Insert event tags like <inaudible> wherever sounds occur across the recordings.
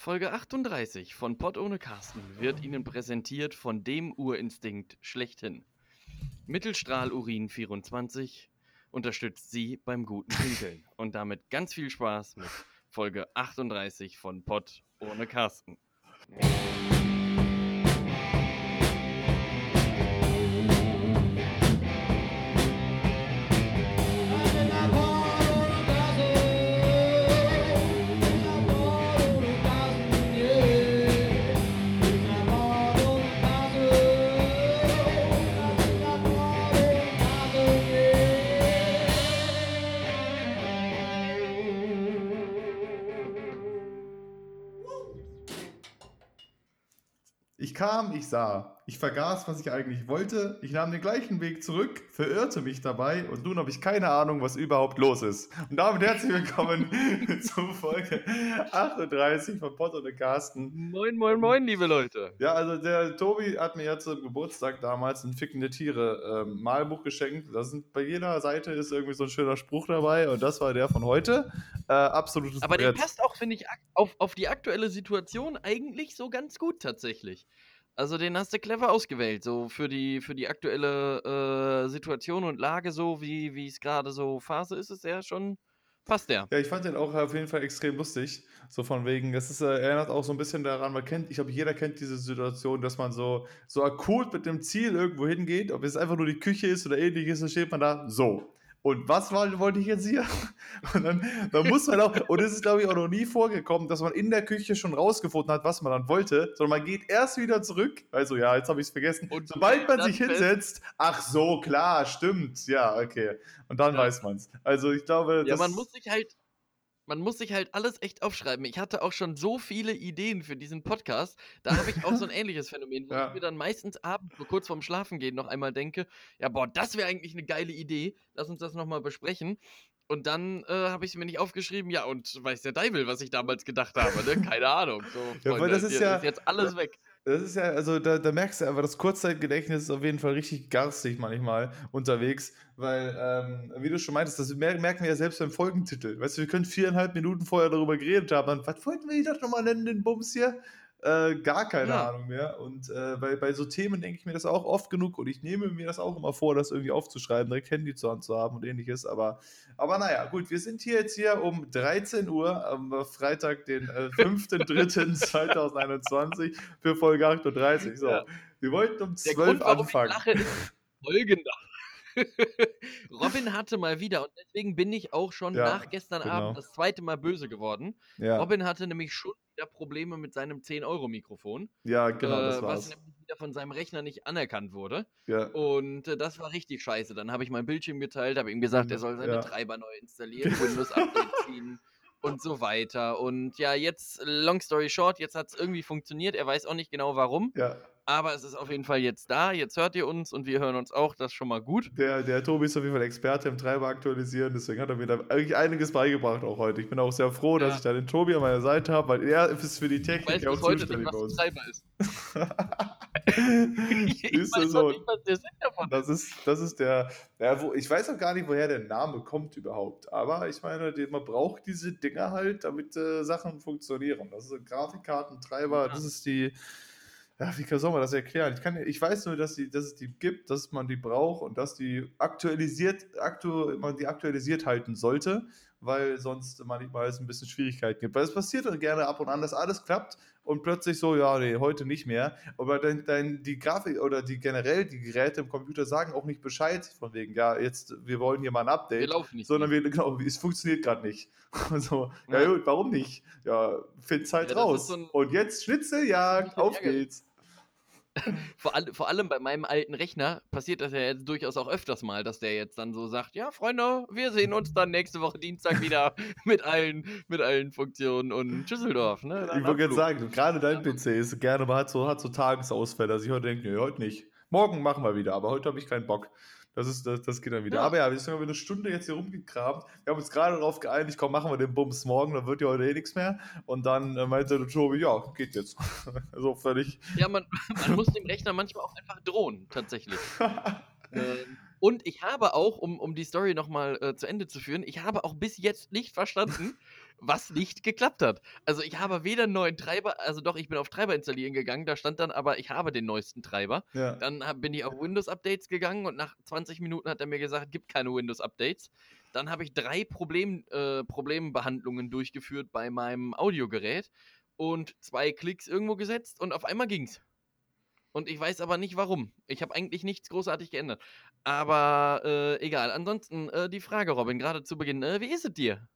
Folge 38 von Pott ohne Carsten wird Ihnen präsentiert von dem Urinstinkt schlechthin. Mittelstrahlurin 24 unterstützt Sie beim guten Pinkeln. Und damit ganz viel Spaß mit Folge 38 von Pott ohne Carsten. Kam, ich sah. Ich vergaß, was ich eigentlich wollte. Ich nahm den gleichen Weg zurück, verirrte mich dabei und nun habe ich keine Ahnung, was überhaupt los ist. Und damit herzlich willkommen <laughs> zu Folge 38 von Pott und Carsten. Moin, moin, moin, liebe Leute. Ja, also der Tobi hat mir ja zum Geburtstag damals ein Fickende Tiere ähm, Malbuch geschenkt. Da sind bei jeder Seite ist irgendwie so ein schöner Spruch dabei und das war der von heute. Äh, absolutes Aber der Brett. passt auch, finde ich, auf, auf die aktuelle Situation eigentlich so ganz gut tatsächlich. Also den hast du clever ausgewählt, so für die, für die aktuelle äh, Situation und Lage, so wie es gerade so Phase ist, ist der schon, passt der. Ja, ich fand den auch auf jeden Fall extrem lustig. So von wegen, es ist, äh, erinnert auch so ein bisschen daran, man kennt, ich glaube, jeder kennt diese Situation, dass man so, so akut mit dem Ziel irgendwo hingeht, ob es einfach nur die Küche ist oder ähnliches, dann steht man da, so. Und was war, wollte ich jetzt hier? <laughs> Und dann, dann muss man auch, und es ist, glaube ich, auch noch nie vorgekommen, dass man in der Küche schon rausgefunden hat, was man dann wollte, sondern man geht erst wieder zurück. Also, ja, jetzt habe ich es vergessen. Und Sobald man sich hinsetzt, ach so, klar, stimmt, ja, okay. Und dann Ja. weiß man es. Also, ich glaube, Ja, man muss sich halt, man muss sich halt alles echt aufschreiben. Ich hatte auch schon so viele Ideen für diesen Podcast. Da habe ich auch so ein <laughs> ähnliches Phänomen, wo Ja. ich mir dann meistens abends, so kurz vorm Schlafengehen, noch einmal denke, ja, boah, das wäre eigentlich eine geile Idee. Lass uns das nochmal besprechen. Und dann äh, habe ich es mir nicht aufgeschrieben, ja, und weiß der Deibel, was ich damals gedacht habe, ne? Keine Ahnung. So, Ja, Freunde, das ist ja- ist jetzt alles weg. Das ist ja, also da, da merkst du einfach, das Kurzzeitgedächtnis ist auf jeden Fall richtig garstig manchmal unterwegs, weil, ähm, wie du schon meintest, das mer merken wir ja selbst beim Folgentitel. Weißt du, wir können viereinhalb Minuten vorher darüber geredet haben, was wollten wir doch nochmal nennen, den Bums hier? Äh, gar keine Ja. Ahnung mehr. Und äh, bei, bei so Themen denke ich mir das auch oft genug und ich nehme mir das auch immer vor, das irgendwie aufzuschreiben, direkt Handy zur Hand zu haben und ähnliches. Aber, aber naja, gut, wir sind hier jetzt hier um 13 Uhr am Freitag, den äh, <laughs> 5.3.2021 für Folge 38. So, Ja. wir wollten um Der 12 Grund, anfangen. <laughs> folgender. <laughs> Robin <laughs> hatte mal wieder, und deswegen bin ich auch schon Ja, nach gestern genau. Abend das zweite Mal böse geworden. Ja, Robin hatte nämlich schon wieder Probleme mit seinem 10-Euro-Mikrofon, ja, genau, das äh, was war's. nämlich wieder von seinem Rechner nicht anerkannt wurde. Ja. Und äh, das war richtig scheiße. Dann habe ich meinen Bildschirm geteilt, habe ihm gesagt, er soll seine. Treiber neu installieren, <laughs> Windows-Update ziehen und so weiter. Und ja, jetzt, long story short, jetzt hat es irgendwie funktioniert. Er weiß auch nicht genau warum, ja. Aber es ist auf jeden Fall jetzt da. Jetzt hört ihr uns und wir hören uns auch. Das ist schon mal gut. Der, der Tobi ist auf jeden Fall Experte im Treiber aktualisieren, deswegen hat er mir da eigentlich einiges beigebracht auch heute. Ich bin auch sehr froh, dass Ja. ich da den Tobi an meiner Seite habe, weil er ist für die Ich Technik weiß auch bis heute nicht, zuständig bei ein uns. <laughs> <laughs> Ich Ist weiß so? nicht, was der Sinn davon ist. Das ist, das ist der, ja, wo, ich weiß auch gar nicht, woher der Name kommt überhaupt. Aber ich meine, man braucht diese Dinger halt, damit äh, Sachen funktionieren. Das ist Grafikkarten, Treiber, Ja. das ist die, ja, wie soll man das erklären? Ich, kann, ich weiß nur, dass, die, dass es die gibt, dass man die braucht und dass die aktualisiert, aktu, man die aktualisiert halten sollte, weil sonst manchmal es ein bisschen Schwierigkeiten gibt. Weil es passiert doch gerne ab und an, dass alles klappt und plötzlich so, ja, nee, heute nicht mehr. Aber dann, dann die Grafik oder die generell die Geräte im Computer sagen auch nicht Bescheid von wegen, ja, jetzt, wir wollen hier mal ein Wir Update. laufen nicht. Sondern wir, genau, es funktioniert gerade nicht. <laughs> so, ja, Ja. gut, warum nicht? Ja, find's halt Ja, raus. so und jetzt Schnitzeljagd, auf geht's. <laughs> vor, all, vor allem bei meinem alten Rechner passiert das ja jetzt durchaus auch öfters mal, dass der jetzt dann so sagt, ja, Freunde, wir sehen uns dann nächste Woche Dienstag <laughs> wieder mit allen, mit allen Funktionen und Düsseldorf. Ne? Ich wollte jetzt sagen, gerade dein. PC ist gerne mal hat so, hat so Tagesausfälle, dass ich heute denke, nee, heute nicht. Morgen machen wir wieder, aber heute habe ich keinen Bock. Das, ist, das, das geht dann wieder. Ja. Aber ja, wir sind eine Stunde jetzt hier rumgekramt. Wir haben uns gerade darauf geeinigt, komm, machen wir den Bums morgen, dann wird ja heute eh nichts mehr. Und dann äh, meinte der Tobi, ja, geht jetzt. <laughs> so völlig. Ja, man, man muss dem Rechner manchmal auch einfach drohen, tatsächlich. <laughs> Ähm, Und ich habe auch, um, um die Story nochmal äh, zu Ende zu führen, ich habe auch bis jetzt nicht verstanden, was nicht geklappt hat. Also ich habe weder einen neuen Treiber, also doch, ich bin auf Treiber installieren gegangen, da stand dann aber, ich habe den neuesten Treiber. Ja. Dann bin ich auf Windows-Updates gegangen und nach 20 Minuten hat er mir gesagt, gibt keine Windows-Updates. Dann habe ich drei Problem, äh, Problembehandlungen durchgeführt bei meinem Audiogerät und zwei Klicks irgendwo gesetzt und auf einmal ging's. Und ich weiß aber nicht warum. Ich habe eigentlich nichts großartig geändert. Aber äh, egal. Ansonsten äh, die Frage, Robin, gerade zu Beginn. Äh, wie ist es dir?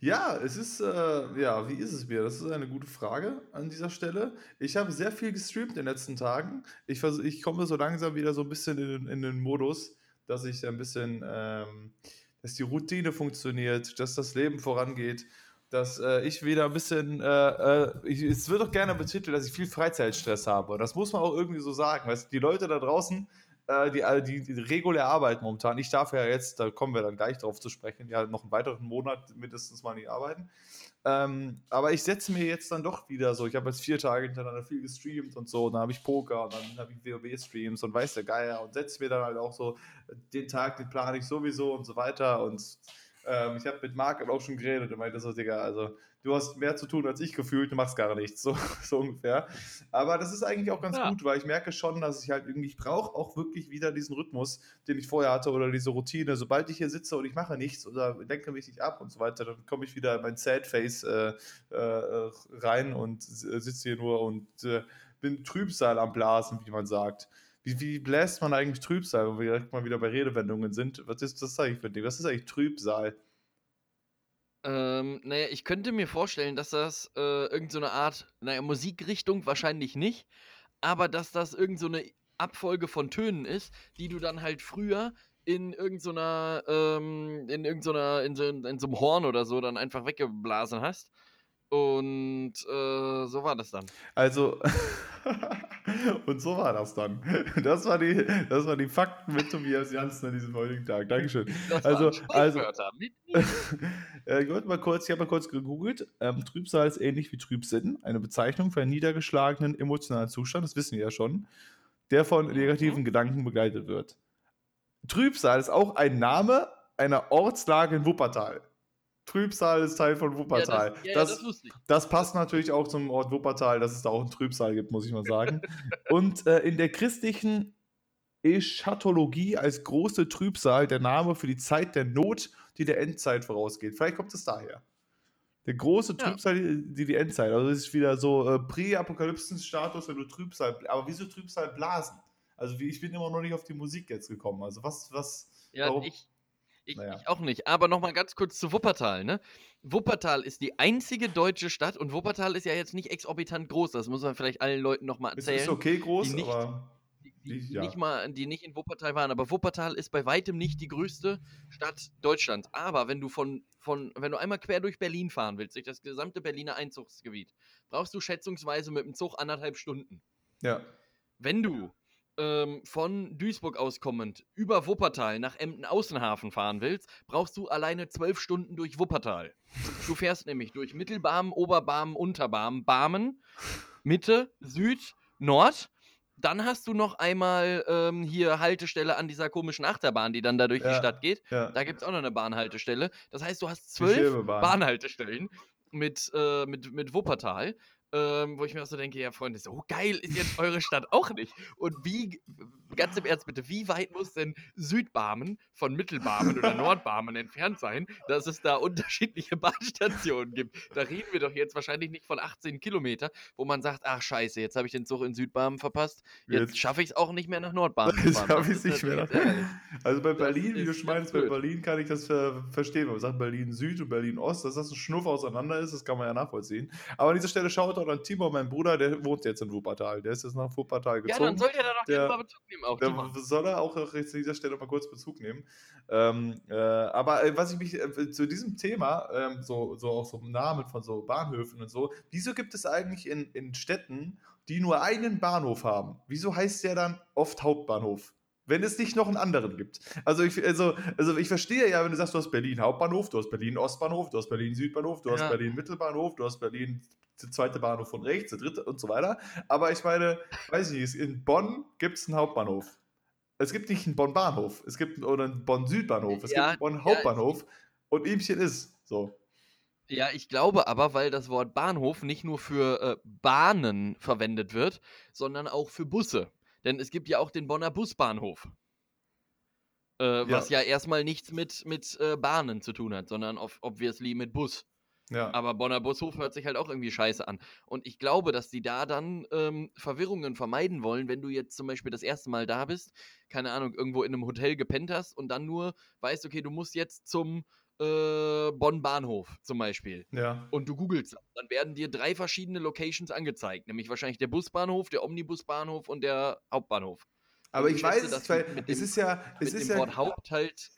Ja, es ist, äh, ja, wie ist es mir? Das ist eine gute Frage an dieser Stelle. Ich habe sehr viel gestreamt in den letzten Tagen. Ich, vers ich komme so langsam wieder so ein bisschen in, den- in den Modus, dass ich ein bisschen, ähm, dass die Routine funktioniert, dass das Leben vorangeht, dass äh, ich wieder ein bisschen, äh, äh, ich, es wird doch gerne betitelt, dass ich viel Freizeitstress habe. Und das muss man auch irgendwie so sagen. Weißt, du, die Leute da draußen, äh, die, all- die, die regulär arbeiten momentan, ich darf ja jetzt, da kommen wir dann gleich drauf zu sprechen, ja, noch einen weiteren Monat mindestens mal nicht arbeiten. Ähm, aber ich setze mir jetzt dann doch wieder so, ich habe jetzt vier Tage hintereinander viel gestreamt und so, und dann habe ich Poker und dann habe ich WoW-Streams und weiß der Geier und setze mir dann halt auch so, den Tag, den plane ich sowieso und so weiter und ähm, ich habe mit Marc auch schon geredet und meinte so, Digga, also du hast mehr zu tun als ich gefühlt, du machst gar nichts, so, <laughs> so ungefähr. Aber das ist eigentlich auch ganz Ja. gut, weil ich merke schon, dass ich halt irgendwie, ich brauche auch wirklich wieder diesen Rhythmus, den ich vorher hatte oder diese Routine. Sobald ich hier sitze und ich mache nichts oder lenke mich nicht ab und so weiter, dann komme ich wieder in mein Sad-Face äh, äh, rein und s- sitze hier nur und äh, bin Trübsal am Blasen, wie man sagt. Wie, wie bläst man eigentlich Trübsal, wo wir direkt mal wieder bei Redewendungen sind? Was ist das eigentlich für ein Ding? Was ist eigentlich Trübsal? Ähm, naja, ich könnte mir vorstellen, dass das äh, irgend so Art, naja, Musikrichtung wahrscheinlich nicht, aber dass das irgend so Abfolge von Tönen ist, die du dann halt früher in irgendeiner, ähm, in irgendeiner, in so, in so einem Horn oder so dann einfach weggeblasen hast. Und äh, so war das dann. Also, <laughs> und so war das dann. Das war die, das war die Fakten mit Tobias Janssen an diesem heutigen Tag. Dankeschön. <laughs> Das Also- waren also- <laughs> Äh, ich mal kurz, ich habe mal kurz gegoogelt. Ähm, Trübsal ist ähnlich wie Trübsinn, eine Bezeichnung für einen niedergeschlagenen emotionalen Zustand, das wissen wir ja schon, der von negativen Gedanken begleitet wird. Trübsal ist auch ein Name einer Ortslage in Wuppertal. Trübsal ist Teil von Ja, Wuppertal. das, ja, ja, das, das das passt natürlich auch zum Ort Wuppertal, dass es da auch einen Trübsal gibt, muss ich mal sagen. <laughs> Und äh, in der christlichen Eschatologie als große Trübsal der Name für die Zeit der Not, die der Endzeit vorausgeht. Vielleicht kommt es daher. Der große Ja. Trübsal, die die Endzeit. Also es ist wieder so äh, Prä-Apokalypsen-Status, wenn du Trübsal. Aber wieso Trübsal blasen? Also wie, ich bin immer noch nicht auf die Musik jetzt gekommen. Also was, was. Ja, warum? ich, ich, Naja. ich auch nicht. Aber nochmal ganz kurz zu Wuppertal, ne? Wuppertal ist die einzige deutsche Stadt und Wuppertal ist ja jetzt nicht exorbitant groß. Das muss man vielleicht allen Leuten nochmal erzählen. ist okay groß, die nicht- aber. die- die ja. nicht mal, die nicht in Wuppertal waren. Aber Wuppertal ist bei weitem nicht die größte Stadt Deutschlands. Aber wenn du von, von, wenn du einmal quer durch Berlin fahren willst, durch das gesamte Berliner Einzugsgebiet, brauchst du schätzungsweise mit dem Zug anderthalb Stunden. Ja. Wenn du ähm, von Duisburg aus kommend über Wuppertal nach Emden-Außenhafen fahren willst, brauchst du alleine zwölf Stunden durch Wuppertal. Du fährst nämlich durch Mittelbarmen, Oberbarmen, Unterbarmen, Barmen, Mitte, Süd, Nord. Dann hast du noch einmal ähm, hier Haltestelle an dieser komischen Achterbahn, die dann da durch die Ja. Stadt geht. ja. Da gibt es auch noch eine Bahnhaltestelle. Das heißt, du hast Die zwölf. Bahnhaltestellen mit, äh, mit, mit Wuppertal. Ähm, wo ich mir auch so denke, ja, Freunde, so geil ist jetzt eure Stadt auch nicht. Und wie, ganz im <laughs> Ernst bitte, wie weit muss denn Südbarmen von Mittelbarmen oder <laughs> Nordbarmen entfernt sein, dass es da unterschiedliche <laughs> Bahnstationen gibt? Da reden wir doch jetzt wahrscheinlich nicht von 18 Kilometer, wo man sagt, ach scheiße, jetzt habe ich den Zug in Südbarmen verpasst. Jetzt, Jetzt- schaffe ich es auch nicht mehr nach Nordbarmen zu Jetzt fahren. Das ich es nicht mehr. ärgerlich. Also bei Berlin, wie du meinst, bei. Berlin kann ich das ver verstehen. Man sagt Berlin Süd und Berlin Ost, dass das ein Schnuff auseinander ist, das kann man ja nachvollziehen. Aber an dieser Stelle schaut auch an Timo, mein Bruder, der wohnt jetzt in Wuppertal. Der ist jetzt nach Wuppertal Ja, gezogen. dann soll der da doch Der- mal Bezug nehmen die Da soll er auch jetzt an dieser Stelle mal kurz Bezug nehmen. Ähm, äh, aber äh, was ich mich äh, zu diesem Thema, ähm, so, so auch so Namen von so Bahnhöfen und so, wieso gibt es eigentlich in, in Städten, die nur einen Bahnhof haben, wieso heißt der dann oft Hauptbahnhof? Wenn es nicht noch einen anderen gibt. Also ich, also, also ich verstehe ja, wenn du sagst, du hast Berlin Hauptbahnhof, du hast Berlin Ostbahnhof, du hast Berlin Südbahnhof, du hast Ja. Berlin Mittelbahnhof, du hast Berlin der zweite Bahnhof von rechts, der dritte und so weiter. Aber ich meine, weiß ich nicht, in Bonn gibt es einen Hauptbahnhof. Es gibt nicht einen Bonn-Bahnhof, es gibt oder einen Bonn-Südbahnhof, es Ja, gibt einen ja, Bonn-Hauptbahnhof und Ihmchen ist so. Ja, ich glaube aber, weil das Wort Bahnhof nicht nur für äh, Bahnen verwendet wird, sondern auch für Busse. Denn es gibt ja auch den Bonner Busbahnhof. Äh, was ja erstmal nichts mit, mit äh, Bahnen zu tun hat, sondern ob, obviously mit Bus. Ja. Aber Bonner Bushof hört sich halt auch irgendwie scheiße an. Und ich glaube, dass die da dann ähm, Verwirrungen vermeiden wollen, wenn du jetzt zum Beispiel das erste Mal da bist, keine Ahnung, irgendwo in einem Hotel gepennt hast und dann nur weißt, okay, du musst jetzt zum äh, Bonn Bahnhof zum Beispiel. Ja. Und du googelst, dann werden dir drei verschiedene Locations angezeigt, nämlich wahrscheinlich der Busbahnhof, der Omnibusbahnhof und der Hauptbahnhof. Aber ich schätze, weiß, dass es, weil es ist ja, es mit ist dem ja, Wort Haupt halt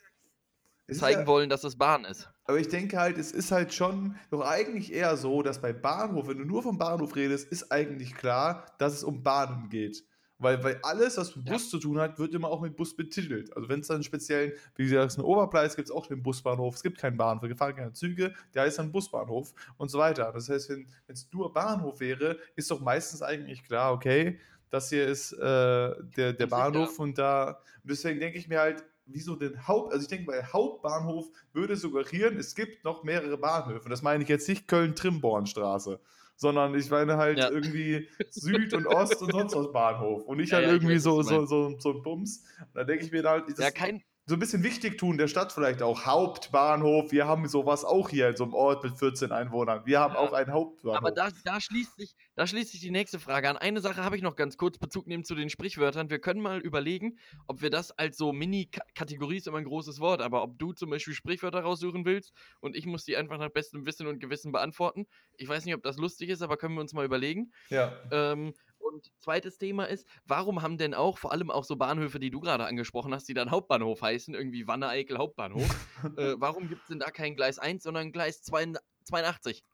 zeigen ja, wollen, dass es Bahn ist. aber ich denke halt, es ist halt schon doch eigentlich eher so, dass bei Bahnhof, wenn du nur vom Bahnhof redest, ist eigentlich klar, dass es um Bahnen geht. Weil, weil alles, was mit Ja. Bus zu tun hat, wird immer auch mit Bus betitelt. Also wenn es dann einen speziellen, wie gesagt, einen Oberpreis gibt es auch den Busbahnhof, es gibt keinen Bahnhof, wir fahren keine Züge, der heißt dann Busbahnhof und so weiter. Das heißt, wenn es nur Bahnhof wäre, ist doch meistens eigentlich klar, okay, das hier ist äh, der, der. Bahnhof und da, und deswegen denke ich mir halt, wieso den Haupt, also ich denke, bei Hauptbahnhof würde suggerieren, es gibt noch mehrere Bahnhöfe. Das meine ich jetzt nicht Köln-Trimbornstraße, sondern ich meine halt Ja. irgendwie Süd und Ost und sonst was Bahnhof. Und nicht Ja, halt ja, irgendwie so, so, so, so ein Bums. Da denke ich mir halt, Ja, kein, so ein bisschen wichtig tun der Stadt vielleicht auch. Hauptbahnhof, wir haben sowas auch hier in so einem Ort mit 14 Einwohnern. Wir haben Ja, auch einen Hauptbahnhof. Aber da, da, schließt sich, da schließt sich die nächste Frage an. Eine Sache habe ich noch ganz kurz Bezug nehmen zu den Sprichwörtern. Wir können mal überlegen, ob wir das als so Mini-Kategorie ist immer ein großes Wort, aber ob du zum Beispiel Sprichwörter raussuchen willst und ich muss die einfach nach bestem Wissen und Gewissen beantworten. Ich weiß nicht, ob das lustig ist, aber können wir uns mal überlegen. ja. Ähm, und zweites Thema ist, warum haben denn auch, vor allem auch so Bahnhöfe, die du gerade angesprochen hast, die dann Hauptbahnhof heißen, irgendwie Wanne-Eickel Hauptbahnhof, <laughs> äh, warum gibt es denn da kein Gleis 1, sondern Gleis 82?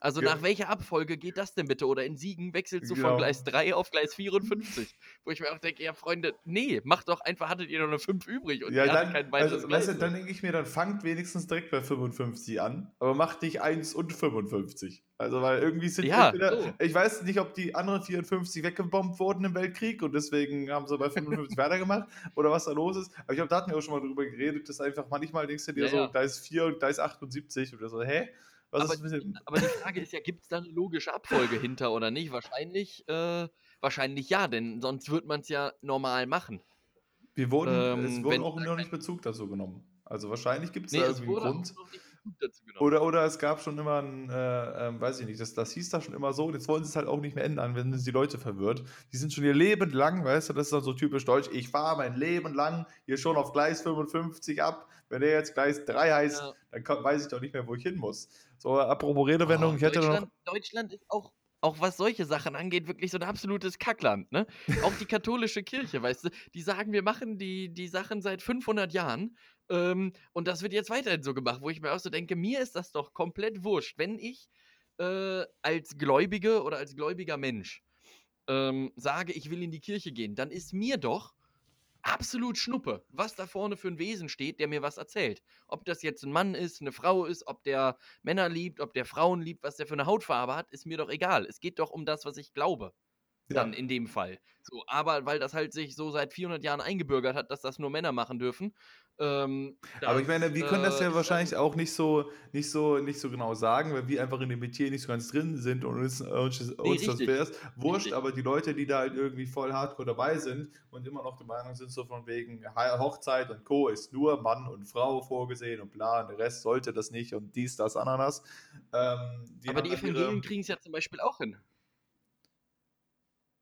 Also Ja. nach welcher Abfolge geht das denn bitte? Oder in Siegen wechselst du Genau. von Gleis 3 auf Gleis <laughs> 54? Wo ich mir auch denke, ja Freunde, nee, macht doch einfach, hattet ihr noch eine 5 übrig und Ja, dann, kein weiteres also, Gleis. weißt dann denke ich mir, dann fangt wenigstens direkt bei 55 an, aber macht nicht 1 und 55. Also, weil irgendwie sind Ja, entweder, so. ich weiß nicht, ob die anderen 54 weggebombt wurden im Weltkrieg und deswegen haben sie bei 55 <laughs> weitergemacht oder was da los ist. Aber ich glaube, da hatten wir auch schon mal drüber geredet, dass einfach manchmal denkst du dir Ja, so, ja. Gleis 4 und Gleis 78 oder so, hä? Was Aber-? Aber die Frage ist ja, gibt es da eine logische Abfolge hinter oder nicht? Wahrscheinlich, äh, wahrscheinlich ja, denn sonst würde man es ja normal machen. Wir wurden, ähm, es wenn wurde auch noch nicht Bezug dazu genommen. Also wahrscheinlich gibt es Nee, da es irgendwie einen Grund. Oder, oder es gab schon immer ein, äh, ähm, weiß ich nicht, das, das hieß da schon immer so, und jetzt wollen sie es halt auch nicht mehr ändern, wenn es die Leute verwirrt. Die sind schon ihr Leben lang, weißt du, das ist dann so typisch deutsch, ich fahre mein Leben lang hier schon auf Gleis 55 ab. Wenn der jetzt Gleis 3 heißt, Ja. dann kann, weiß ich doch nicht mehr, wo ich hin muss. So, apropos Redewendung, Oh, ich hätte noch. Deutschland, ist auch, auch was solche Sachen angeht, wirklich so ein absolutes Kackland. Ne? <laughs> Auch die katholische Kirche, weißt du, die sagen, wir machen die, die Sachen seit 500 Jahren ähm, und das wird jetzt weiterhin so gemacht, wo ich mir auch so denke, mir ist das doch komplett wurscht, wenn ich äh, als Gläubige oder als gläubiger Mensch ähm, sage, ich will in die Kirche gehen, dann ist mir doch absolut Schnuppe, was da vorne für ein Wesen steht, der mir was erzählt. Ob das jetzt ein Mann ist, eine Frau ist, ob der Männer liebt, ob der Frauen liebt, was der für eine Hautfarbe hat, ist mir doch egal. Es geht doch um das, was ich glaube. Ja. Dann in dem Fall. So, aber weil das halt sich so seit 400 Jahren eingebürgert hat, dass das nur Männer machen dürfen. Ähm, Aber ich das, meine, wir können das äh, ja ist wahrscheinlich auch nicht so, nicht, so, nicht so genau sagen, weil wir einfach in dem Metier nicht so ganz drin sind und uns, uns, uns das richtig. wär's wurscht, Richtig. aber die Leute, die da halt irgendwie voll hardcore dabei sind und immer noch der Meinung sind, so von wegen Hochzeit und Co. ist nur Mann und Frau vorgesehen und bla, und der Rest sollte das nicht und dies, das, Ananas. Ähm, die aber die Evangelien kriegen es ja zum Beispiel auch hin.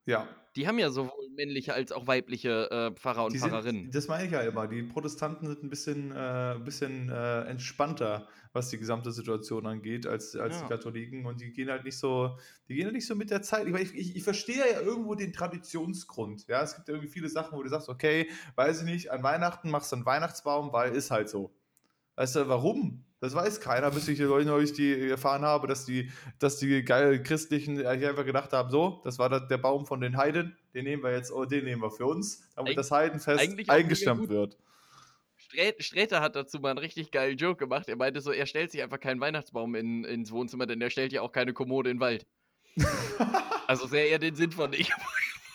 Ja, Die haben ja sowohl männliche als auch weibliche äh, Pfarrer und Die Pfarrerinnen. Sind, das meine ich ja immer. Die Protestanten sind ein bisschen, äh, ein bisschen äh, entspannter, was die gesamte Situation angeht, als, als Ja. die Katholiken. Und die gehen halt nicht so, die gehen halt nicht so mit der Zeit. Ich, meine, ich, ich, ich verstehe ja irgendwo den Traditionsgrund. Ja, es gibt ja irgendwie viele Sachen, wo du sagst, okay, weiß ich nicht, an Weihnachten machst du einen Weihnachtsbaum, weil ist halt so. Weißt du, warum? Das weiß keiner, bis ich neulich die erfahren habe, dass die, dass die geil Christlichen eigentlich einfach gedacht haben, so, das war der Baum von den Heiden, den nehmen wir jetzt, oh, den nehmen wir für uns, damit Eig- das Heidenfest gut. wird. Strä- Sträter hat dazu mal einen richtig geilen Joke gemacht. Er meinte so, er stellt sich einfach keinen Weihnachtsbaum in, ins Wohnzimmer, denn er stellt ja auch keine Kommode in den Wald. <laughs> also sehr eher den Sinn von ich,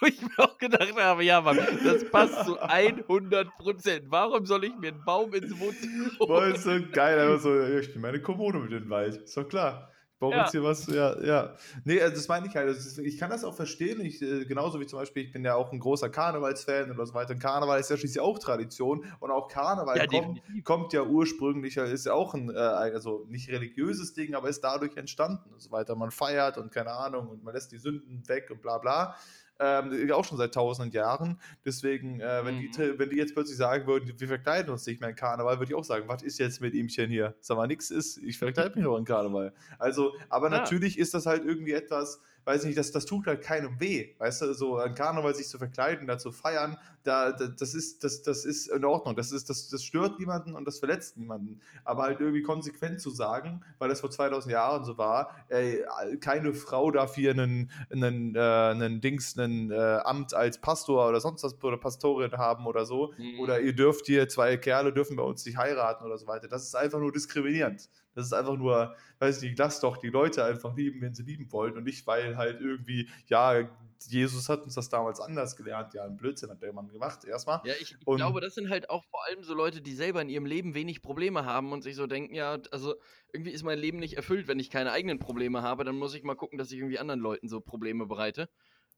wo ich mir auch gedacht habe, ja, Mann, das passt zu 100 Prozent. Warum soll ich mir einen Baum ins Wohnzimmer Boah, holen? ist so geil. Einfach so, ich nehme meine Kommune mit den Wald. Ist doch klar. Ich brauche Ja. jetzt hier was, ja, ja. Nee, also das meine ich halt. Ist, ich kann das auch verstehen. Ich, äh, genauso wie zum Beispiel, ich bin ja auch ein großer Karnevalsfan oder so weiter. Karneval ist ja schließlich auch Tradition. Und auch Karneval Ja, kommt, kommt ja ursprünglich, ist ja auch ein, äh, also nicht religiöses Ding, aber ist dadurch entstanden und so weiter. Man feiert und keine Ahnung und man lässt die Sünden weg und bla bla. Ähm, auch schon seit tausenden Jahren. Deswegen, äh, wenn, Mhm. die, wenn die jetzt plötzlich sagen würden, wir verkleiden uns nicht mehr in Karneval, würde ich auch sagen, was ist jetzt mit ihmchen hier? Sag mal, nix ist, ich verkleide mich auch in Karneval. Also, aber Ja. natürlich ist das halt irgendwie etwas, weiß nicht, das, das tut halt keinem weh. Weißt du, so an Karneval sich zu verkleiden, da zu feiern, da, da, das, ist, das, das ist in Ordnung. Das, ist, das, das stört niemanden und das verletzt niemanden. Aber halt irgendwie konsequent zu sagen, weil das vor 2000 Jahren so war, ey, keine Frau darf hier einen, einen, äh, einen Dings, einen äh, Amt als Pastor oder sonst was oder Pastorin haben oder so. Mhm. Oder ihr dürft hier, zwei Kerle dürfen bei uns nicht heiraten oder so weiter. Das ist einfach nur diskriminierend. Das ist einfach nur, weiß nicht, lass doch die Leute einfach lieben, wenn sie lieben wollen und nicht, weil halt irgendwie, ja, Jesus hat uns das damals anders gelernt. Ja, ein Blödsinn hat der Mann gemacht, erstmal. Ja, ich, ich glaube, das sind halt auch vor allem so Leute, die selber in ihrem Leben wenig Probleme haben und sich so denken, ja, also irgendwie ist mein Leben nicht erfüllt, wenn ich keine eigenen Probleme habe, dann muss ich mal gucken, dass ich irgendwie anderen Leuten so Probleme bereite.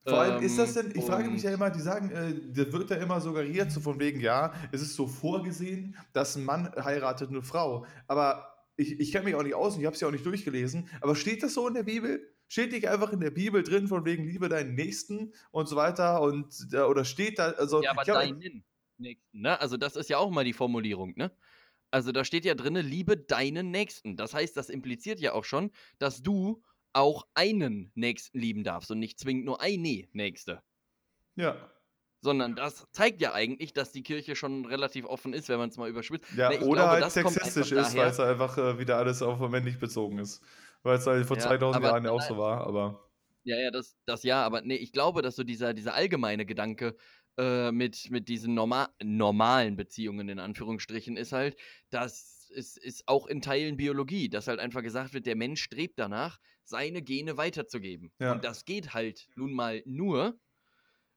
Vor allem ist das Ähm, denn, ich frage mich ja immer, die sagen, äh, da wird ja immer suggeriert, so von wegen, ja, es ist so vorgesehen, dass ein Mann heiratet eine Frau. Aber ich, ich kenne mich auch nicht aus und ich habe es ja auch nicht durchgelesen. Aber steht das so in der Bibel? Steht nicht einfach in der Bibel drin, von wegen Liebe deinen Nächsten und so weiter? Und, äh, oder steht da, also. Ja, aber deinen Nächsten, ne? Also das ist ja auch mal die Formulierung, ne? Also da steht ja drinne, liebe deinen Nächsten. Das heißt, das impliziert ja auch schon, dass du auch einen Nächsten lieben darfst und nicht zwingend nur eine Nächste. Ja. Sondern das zeigt ja eigentlich, dass die Kirche schon relativ offen ist, wenn man es mal überspitzt. Ja, Ne, ich oder glaube, halt sexistisch ist, weil es einfach äh, wieder alles auf männlich bezogen ist. Weil es halt vor Ja, 2000 aber Jahren ja auch so war, aber. Ja, ja, das, das ja, aber nee, ich glaube, dass so dieser, dieser allgemeine Gedanke äh, mit, mit diesen norma normalen Beziehungen in Anführungsstrichen ist halt, dass es ist auch in Teilen Biologie, dass halt einfach gesagt wird, der Mensch strebt danach, seine Gene weiterzugeben. Ja. Und das geht halt nun mal nur,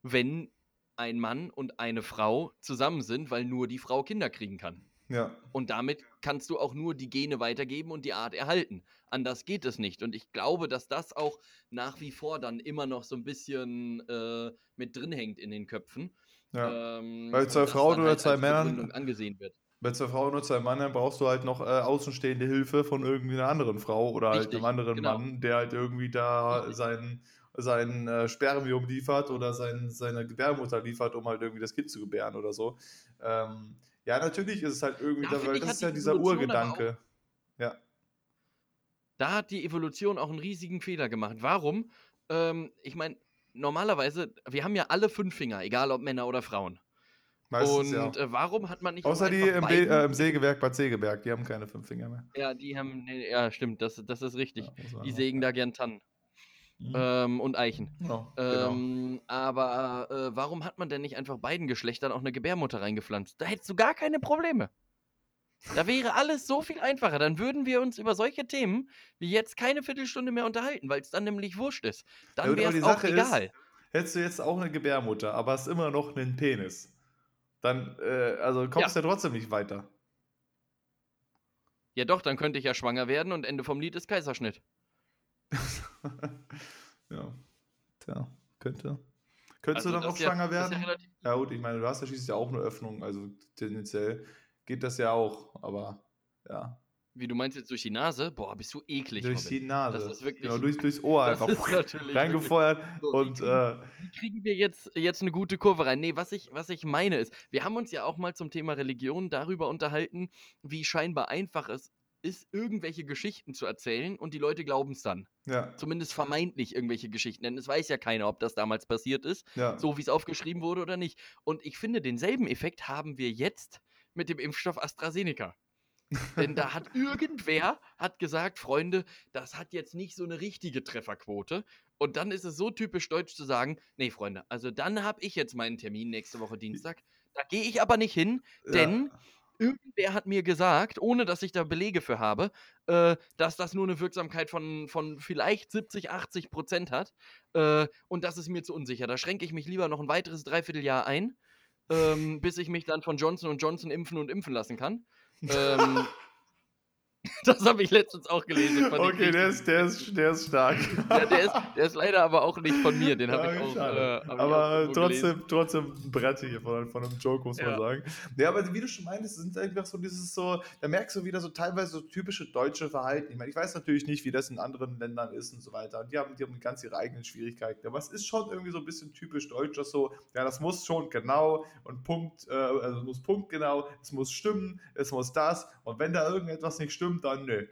wenn ein Mann und eine Frau zusammen sind, weil nur die Frau Kinder kriegen kann. Ja. Und damit kannst du auch nur die Gene weitergeben und die Art erhalten. Anders geht es nicht. Und ich glaube, dass das auch nach wie vor dann immer noch so ein bisschen äh, mit drin hängt in den Köpfen. ja. Ähm, Weil und zwei Frauen oder halt zwei Männern- angesehen wird. Bei zwei Frauen und zwei Männern brauchst du halt noch äh, außenstehende Hilfe von irgendwie einer anderen Frau oder halt Richtig, einem anderen genau. Mann, der halt irgendwie da Richtig. sein, sein äh, Spermium liefert oder sein, seine Gebärmutter liefert, um halt irgendwie das Kind zu gebären oder so. Ähm, ja, natürlich ist es halt irgendwie, Da weil das ist ja die dieser Urgedanke. Ja. Da hat die Evolution auch einen riesigen Fehler gemacht. Warum? Ähm, ich meine, normalerweise, wir haben ja alle fünf Finger, egal ob Männer oder Frauen. Meistens und ja. äh, warum hat man nicht Außer die im, Be beiden- äh, im Sägewerk Bad Segeberg, die haben keine fünf Finger mehr. Ja, die haben, nee, ja, stimmt, das, das ist richtig. Ja, Die sägen da gern Tannen Mhm. ähm, und Eichen. Ja, genau. Ähm, aber äh, warum hat man denn nicht einfach beiden Geschlechtern auch eine Gebärmutter reingepflanzt? Da hättest du gar keine Probleme. Da wäre alles so viel einfacher. Dann würden wir uns über solche Themen wie jetzt keine Viertelstunde mehr unterhalten, weil es dann nämlich wurscht ist. Ja, Dann wäre die es auch Sache ist, egal. Hättest du jetzt auch eine Gebärmutter, aber hast immer noch einen Penis, dann äh, also kommst du ja. trotzdem nicht weiter. Ja doch, dann könnte ich ja schwanger werden und Ende vom Lied ist Kaiserschnitt. <laughs> ja. Tja, könnte. Könntest Also du dann auch ja- schwanger ist werden? Ja Ja, gut, ich meine, du hast ja schließlich auch eine Öffnung, also tendenziell geht das ja auch, aber ja. wie du meinst jetzt durch die Nase? Boah, bist du eklig. durch Robin. die Nase. Das ist wirklich- genau, durch, durchs Ohr Das einfach ist natürlich reingefeuert So, und wie äh, Wie kriegen wir jetzt, jetzt eine gute Kurve rein? Nee, was ich, was ich meine ist, wir haben uns ja auch mal zum Thema Religion darüber unterhalten, wie scheinbar einfach es ist, irgendwelche Geschichten zu erzählen und die Leute glauben es dann. ja, Zumindest vermeintlich irgendwelche Geschichten, denn es weiß ja keiner, ob das damals passiert ist, ja. so wie es aufgeschrieben wurde oder nicht. Und ich finde, denselben Effekt haben wir jetzt mit dem Impfstoff AstraZeneca. <laughs> Denn da hat irgendwer hat gesagt, Freunde, das hat jetzt nicht so eine richtige Trefferquote. Und dann ist es so typisch deutsch zu sagen, nee, Freunde, also dann habe ich jetzt meinen Termin nächste Woche Dienstag. Da gehe ich aber nicht hin, denn irgendwer hat mir gesagt, ohne dass ich da Belege für habe, äh, dass das nur eine Wirksamkeit von, von vielleicht 70, 80 Prozent hat. Äh, und das ist mir zu unsicher. Da schränke ich mich lieber noch ein weiteres Dreivierteljahr ein, ähm, bis ich mich dann von Johnson Johnson impfen und impfen lassen kann. Ähm, <laughs> Das habe ich letztens auch gelesen. Okay, der ist, der, ist, der ist stark. Ja, der, ist, der ist leider aber auch nicht von mir. Den habe ich auch. Äh, hab aber ich auch trotzdem, trotzdem ein Brett hier von, von einem Joke, muss ja. man sagen. Ja, aber wie du schon meintest, sind einfach so dieses so, da merkst du wieder so teilweise so typische deutsche Verhalten. Ich meine, ich weiß natürlich nicht, wie das in anderen Ländern ist und so weiter. Und die haben, die haben ganz ihre eigenen Schwierigkeiten. Aber es ist schon irgendwie so ein bisschen typisch deutsch, dass so, ja, das muss schon genau und Punkt, äh, also es muss punktgenau, es muss stimmen, es muss das. Und wenn da irgendetwas nicht stimmt, dann nö.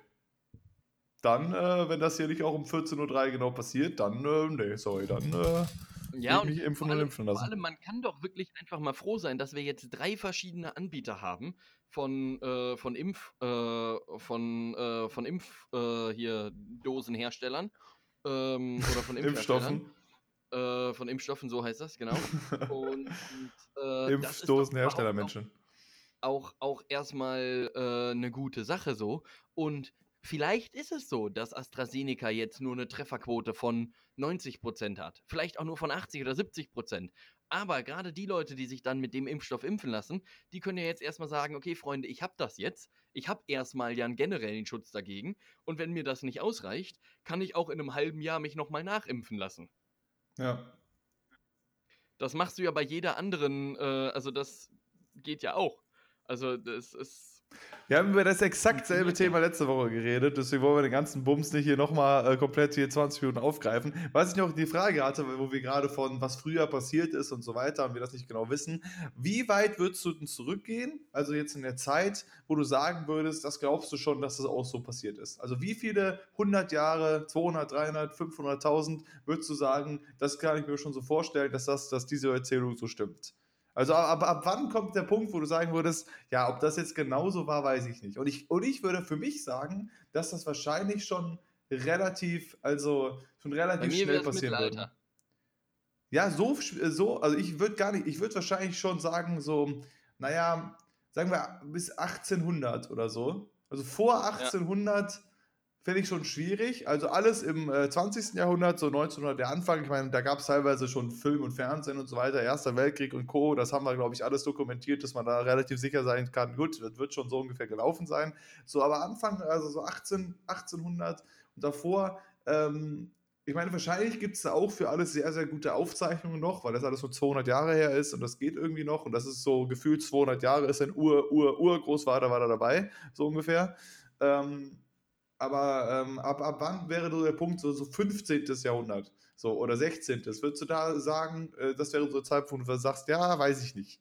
Dann, äh, wenn das hier nicht auch um 14.03 Uhr genau passiert, dann, äh, nee, sorry, dann äh, ja, und mich impfen und impfen lassen. Vor allem, man kann doch wirklich einfach mal froh sein, dass wir jetzt drei verschiedene Anbieter haben von, äh, von Impf, äh, von, äh, von Impf, äh, hier, Dosenherstellern ähm, oder von <laughs> Impfstoffen. Äh, von Impfstoffen, so heißt das, genau. <laughs> Und, äh, Impfdosenhersteller, Menschen auch, auch erstmal äh, eine gute Sache so. Und vielleicht ist es so, dass AstraZeneca jetzt nur eine Trefferquote von 90% hat. Vielleicht auch nur von 80 oder 70%. Aber gerade die Leute, die sich dann mit dem Impfstoff impfen lassen, die können ja jetzt erstmal sagen, okay, Freunde, ich habe das jetzt. Ich habe erstmal ja einen generellen Schutz dagegen. Und wenn mir das nicht ausreicht, kann ich auch in einem halben Jahr mich nochmal nachimpfen lassen. Ja. Das machst du ja bei jeder anderen, äh, also das geht ja auch. Also, das ist. Wir haben über das exakt selbe Thema letzte Woche geredet, deswegen wollen wir den ganzen Bums nicht hier nochmal äh, komplett hier 20 Minuten aufgreifen. Was ich noch die Frage hatte, wo wir gerade von was früher passiert ist und so weiter und wir das nicht genau wissen, wie weit würdest du denn zurückgehen? Also jetzt in der Zeit, wo du sagen würdest, das glaubst du schon, dass das auch so passiert ist. Also wie viele 100 Jahre, 200, 300, 500.000 würdest du sagen, das kann ich mir schon so vorstellen, dass, das, dass diese Erzählung so stimmt? Also ab, ab wann kommt der Punkt, wo du sagen würdest, ja, ob das jetzt genauso war, weiß ich nicht. Und ich, und ich würde für mich sagen, dass das wahrscheinlich schon relativ, also schon relativ schnell passieren würde. Ja, so, so, also ich würde gar nicht, ich würde wahrscheinlich schon sagen, so, naja, sagen wir bis 1800 oder so. Also vor 1800 ja finde ich schon schwierig. Also alles im äh, 20. Jahrhundert, so 1900 der Anfang, ich meine, da gab es teilweise schon Film und Fernsehen und so weiter, Erster Weltkrieg und Co., das haben wir, glaube ich, alles dokumentiert, dass man da relativ sicher sein kann, gut, das wird schon so ungefähr gelaufen sein. So, aber Anfang, also so 18, 1800 und davor, ähm, ich meine, wahrscheinlich gibt es da auch für alles sehr, sehr gute Aufzeichnungen noch, weil das alles so 200 Jahre her ist und das geht irgendwie noch und das ist so gefühlt 200 Jahre, ist ein Ur, Ur, Urgroßvater war da dabei, so ungefähr. Ähm, aber ähm, ab, ab wann wäre so der Punkt, so, so 15. Jahrhundert so, oder 16. Würdest du da sagen, äh, das wäre so ein Zeitpunkt, wo du sagst, ja, weiß ich nicht,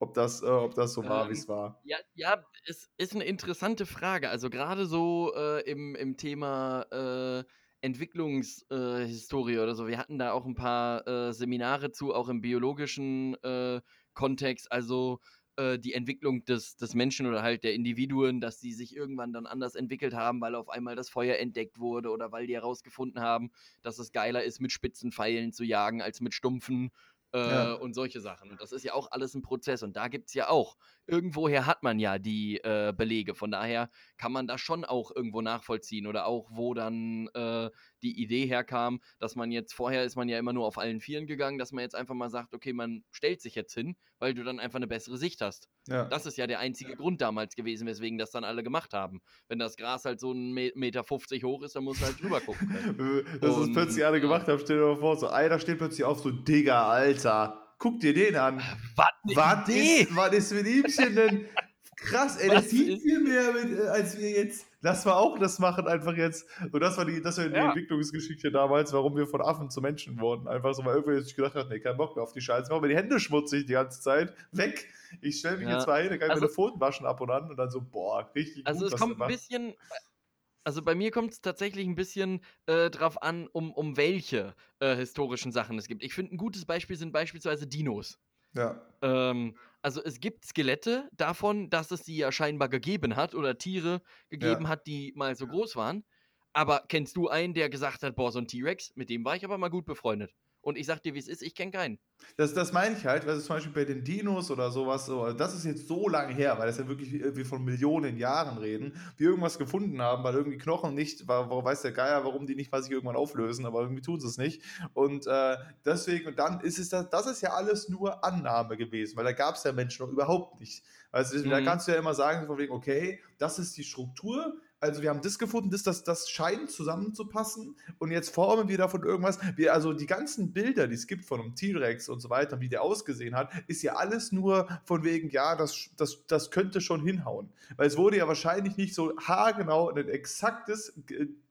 ob das, äh, ob das so war, ähm, wie es war? Ja, ja, es ist eine interessante Frage. Also gerade so äh, im, im Thema äh, Entwicklungshistorie oder so. Wir hatten da auch ein paar äh, Seminare zu, auch im biologischen äh, Kontext. Also äh, die Entwicklung des, des Menschen oder halt der Individuen, dass sie sich irgendwann dann anders entwickelt haben, weil auf einmal das Feuer entdeckt wurde oder weil die herausgefunden haben, dass es geiler ist, mit spitzen Pfeilen zu jagen als mit stumpfen äh, ja. und solche Sachen. Und das ist ja auch alles ein Prozess. Und da gibt es ja auch, irgendwoher hat man ja die äh, Belege. Von daher kann man das schon auch irgendwo nachvollziehen oder auch, wo dann äh, die Idee herkam, dass man jetzt, vorher ist man ja immer nur auf allen Vieren gegangen, dass man jetzt einfach mal sagt, okay, man stellt sich jetzt hin, weil du dann einfach eine bessere Sicht hast. Ja. Das ist ja der einzige Grund damals gewesen, weswegen das dann alle gemacht haben. Wenn das Gras halt so ein Meter 50 hoch ist, dann muss halt drüber gucken. <laughs> das ist plötzlich alle gemacht haben, stell dir mal vor, so einer steht plötzlich auf, so Digga, Alter. Guck dir den an. Was, was ist, was ist mit ihm denn? Krass, ey, das sieht viel mehr, mit, äh, als wir jetzt. Lass mal auch das machen, einfach jetzt. Und das war die, das war die ja. Entwicklungsgeschichte damals, warum wir von Affen zu Menschen wurden. Einfach so, weil irgendwer sich gedacht hat, nee, kein Bock mehr auf die Scheiße. Machen wir die Hände schmutzig die ganze Zeit. Weg. Ich stelle mich ja. jetzt mal hin, dann kann ich also, meine Pfoten waschen ab und an und dann so, boah, richtig Also gut, es kommt ein bisschen. Also bei mir kommt es tatsächlich ein bisschen äh, drauf an, um, um welche äh, historischen Sachen es gibt. Ich finde, ein gutes Beispiel sind beispielsweise Dinos. Ja. Ähm, also es gibt Skelette davon, dass es sie ja scheinbar gegeben hat oder Tiere gegeben ja. hat, die mal so groß waren. Aber kennst du einen, der gesagt hat, boah, so ein T-Rex, mit dem war ich aber mal gut befreundet? Und ich sag dir, wie es ist, ich kenne keinen. Das, das meine ich halt, also zum Beispiel bei den Dinos oder sowas, so, also das ist jetzt so lange her, weil das ja wirklich wir von Millionen Jahren reden, die irgendwas gefunden haben, weil irgendwie Knochen nicht, warum weiß der Geier, warum die nicht mal sich irgendwann auflösen, aber irgendwie tun sie es nicht. Und äh, deswegen, und dann ist es das, das ist ja alles nur Annahme gewesen, weil da gab es ja Menschen noch überhaupt nicht. Also mhm. da kannst du ja immer sagen, von wegen, okay, das ist die Struktur, also wir haben das gefunden, das, das, das scheint zusammenzupassen und jetzt formen wir davon irgendwas. Wir, also die ganzen Bilder, die es gibt von einem T-Rex und so weiter, wie der ausgesehen hat, ist ja alles nur von wegen, ja, das, das, das könnte schon hinhauen. Weil es wurde ja wahrscheinlich nicht so haargenau ein exaktes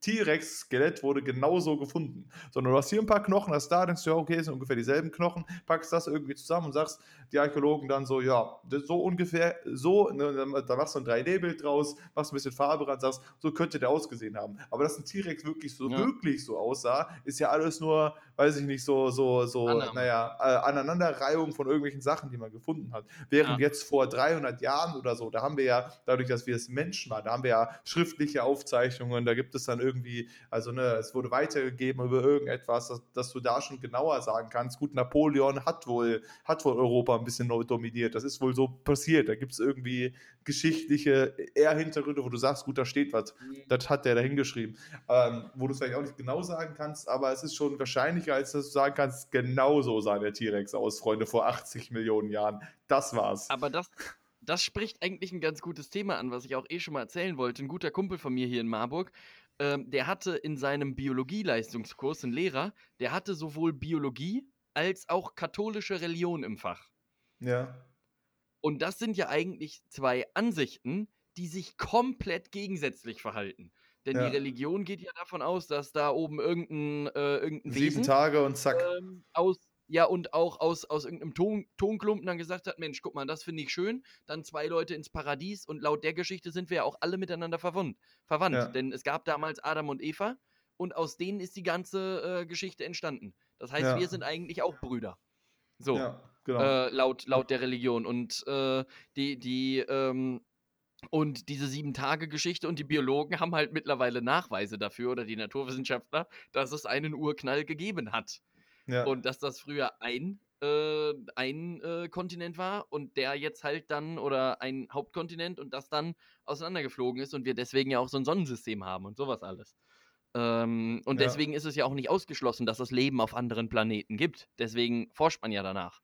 T-Rex-Skelett wurde genauso gefunden, sondern du hast hier ein paar Knochen, hast da, denkst du, ja, okay, sind ungefähr dieselben Knochen, packst das irgendwie zusammen und sagst, die Archäologen dann so, ja, so ungefähr, so, ne, da machst du ein 3D-Bild draus, machst ein bisschen Farbe ran, sagst, so könnte der ausgesehen haben. Aber dass ein T-Rex wirklich so, ja. wirklich so aussah, ist ja alles nur, weiß ich nicht, so, so, so, Annahme. naja, äh, Aneinanderreihung von irgendwelchen Sachen, die man gefunden hat. Während ja. jetzt vor 300 Jahren oder so, da haben wir ja, dadurch, dass wir es Menschen waren, da haben wir ja schriftliche Aufzeichnungen, da gibt es dann irgendwie, also ne, es wurde weitergegeben über irgendetwas, dass, dass du da schon genauer sagen kannst, gut, Napoleon hat wohl, hat wohl Europa ein bisschen neu dominiert, das ist wohl so passiert, da gibt es irgendwie geschichtliche eher Hintergründe, wo du sagst, gut, da steht was, mhm. das hat der da hingeschrieben, ähm, wo du es vielleicht auch nicht genau sagen kannst, aber es ist schon wahrscheinlicher, als dass du sagen kannst, genau so sah der T-Rex aus, Freunde, vor 80 Millionen Jahren. Das war's. Aber das, das spricht eigentlich ein ganz gutes Thema an, was ich auch eh schon mal erzählen wollte. Ein guter Kumpel von mir hier in Marburg, ähm, der hatte in seinem Biologieleistungskurs einen Lehrer, der hatte sowohl Biologie als auch katholische Religion im Fach. Ja. Und das sind ja eigentlich zwei Ansichten, die sich komplett gegensätzlich verhalten. Denn ja. die Religion geht ja davon aus, dass da oben irgendein, äh, irgendein Sieben Wesen, Tage und zack. Ähm, aus, ja, und auch aus, aus irgendeinem Ton, Tonklumpen dann gesagt hat, Mensch, guck mal, das finde ich schön. Dann zwei Leute ins Paradies und laut der Geschichte sind wir ja auch alle miteinander verwandt. verwandt. Ja. Denn es gab damals Adam und Eva und aus denen ist die ganze äh, Geschichte entstanden. Das heißt, ja. wir sind eigentlich auch Brüder. So, genau. äh, laut, laut der Religion. Und äh, die, die, ähm, und diese Sieben-Tage-Geschichte und die Biologen haben halt mittlerweile Nachweise dafür oder die Naturwissenschaftler, dass es einen Urknall gegeben hat. Ja. Und dass das früher ein, äh, ein äh, Kontinent war und der jetzt halt dann oder ein Hauptkontinent und das dann auseinandergeflogen ist und wir deswegen ja auch so ein Sonnensystem haben und sowas alles. Ähm, und ja. deswegen ist es ja auch nicht ausgeschlossen, dass es Leben auf anderen Planeten gibt. Deswegen forscht man ja danach.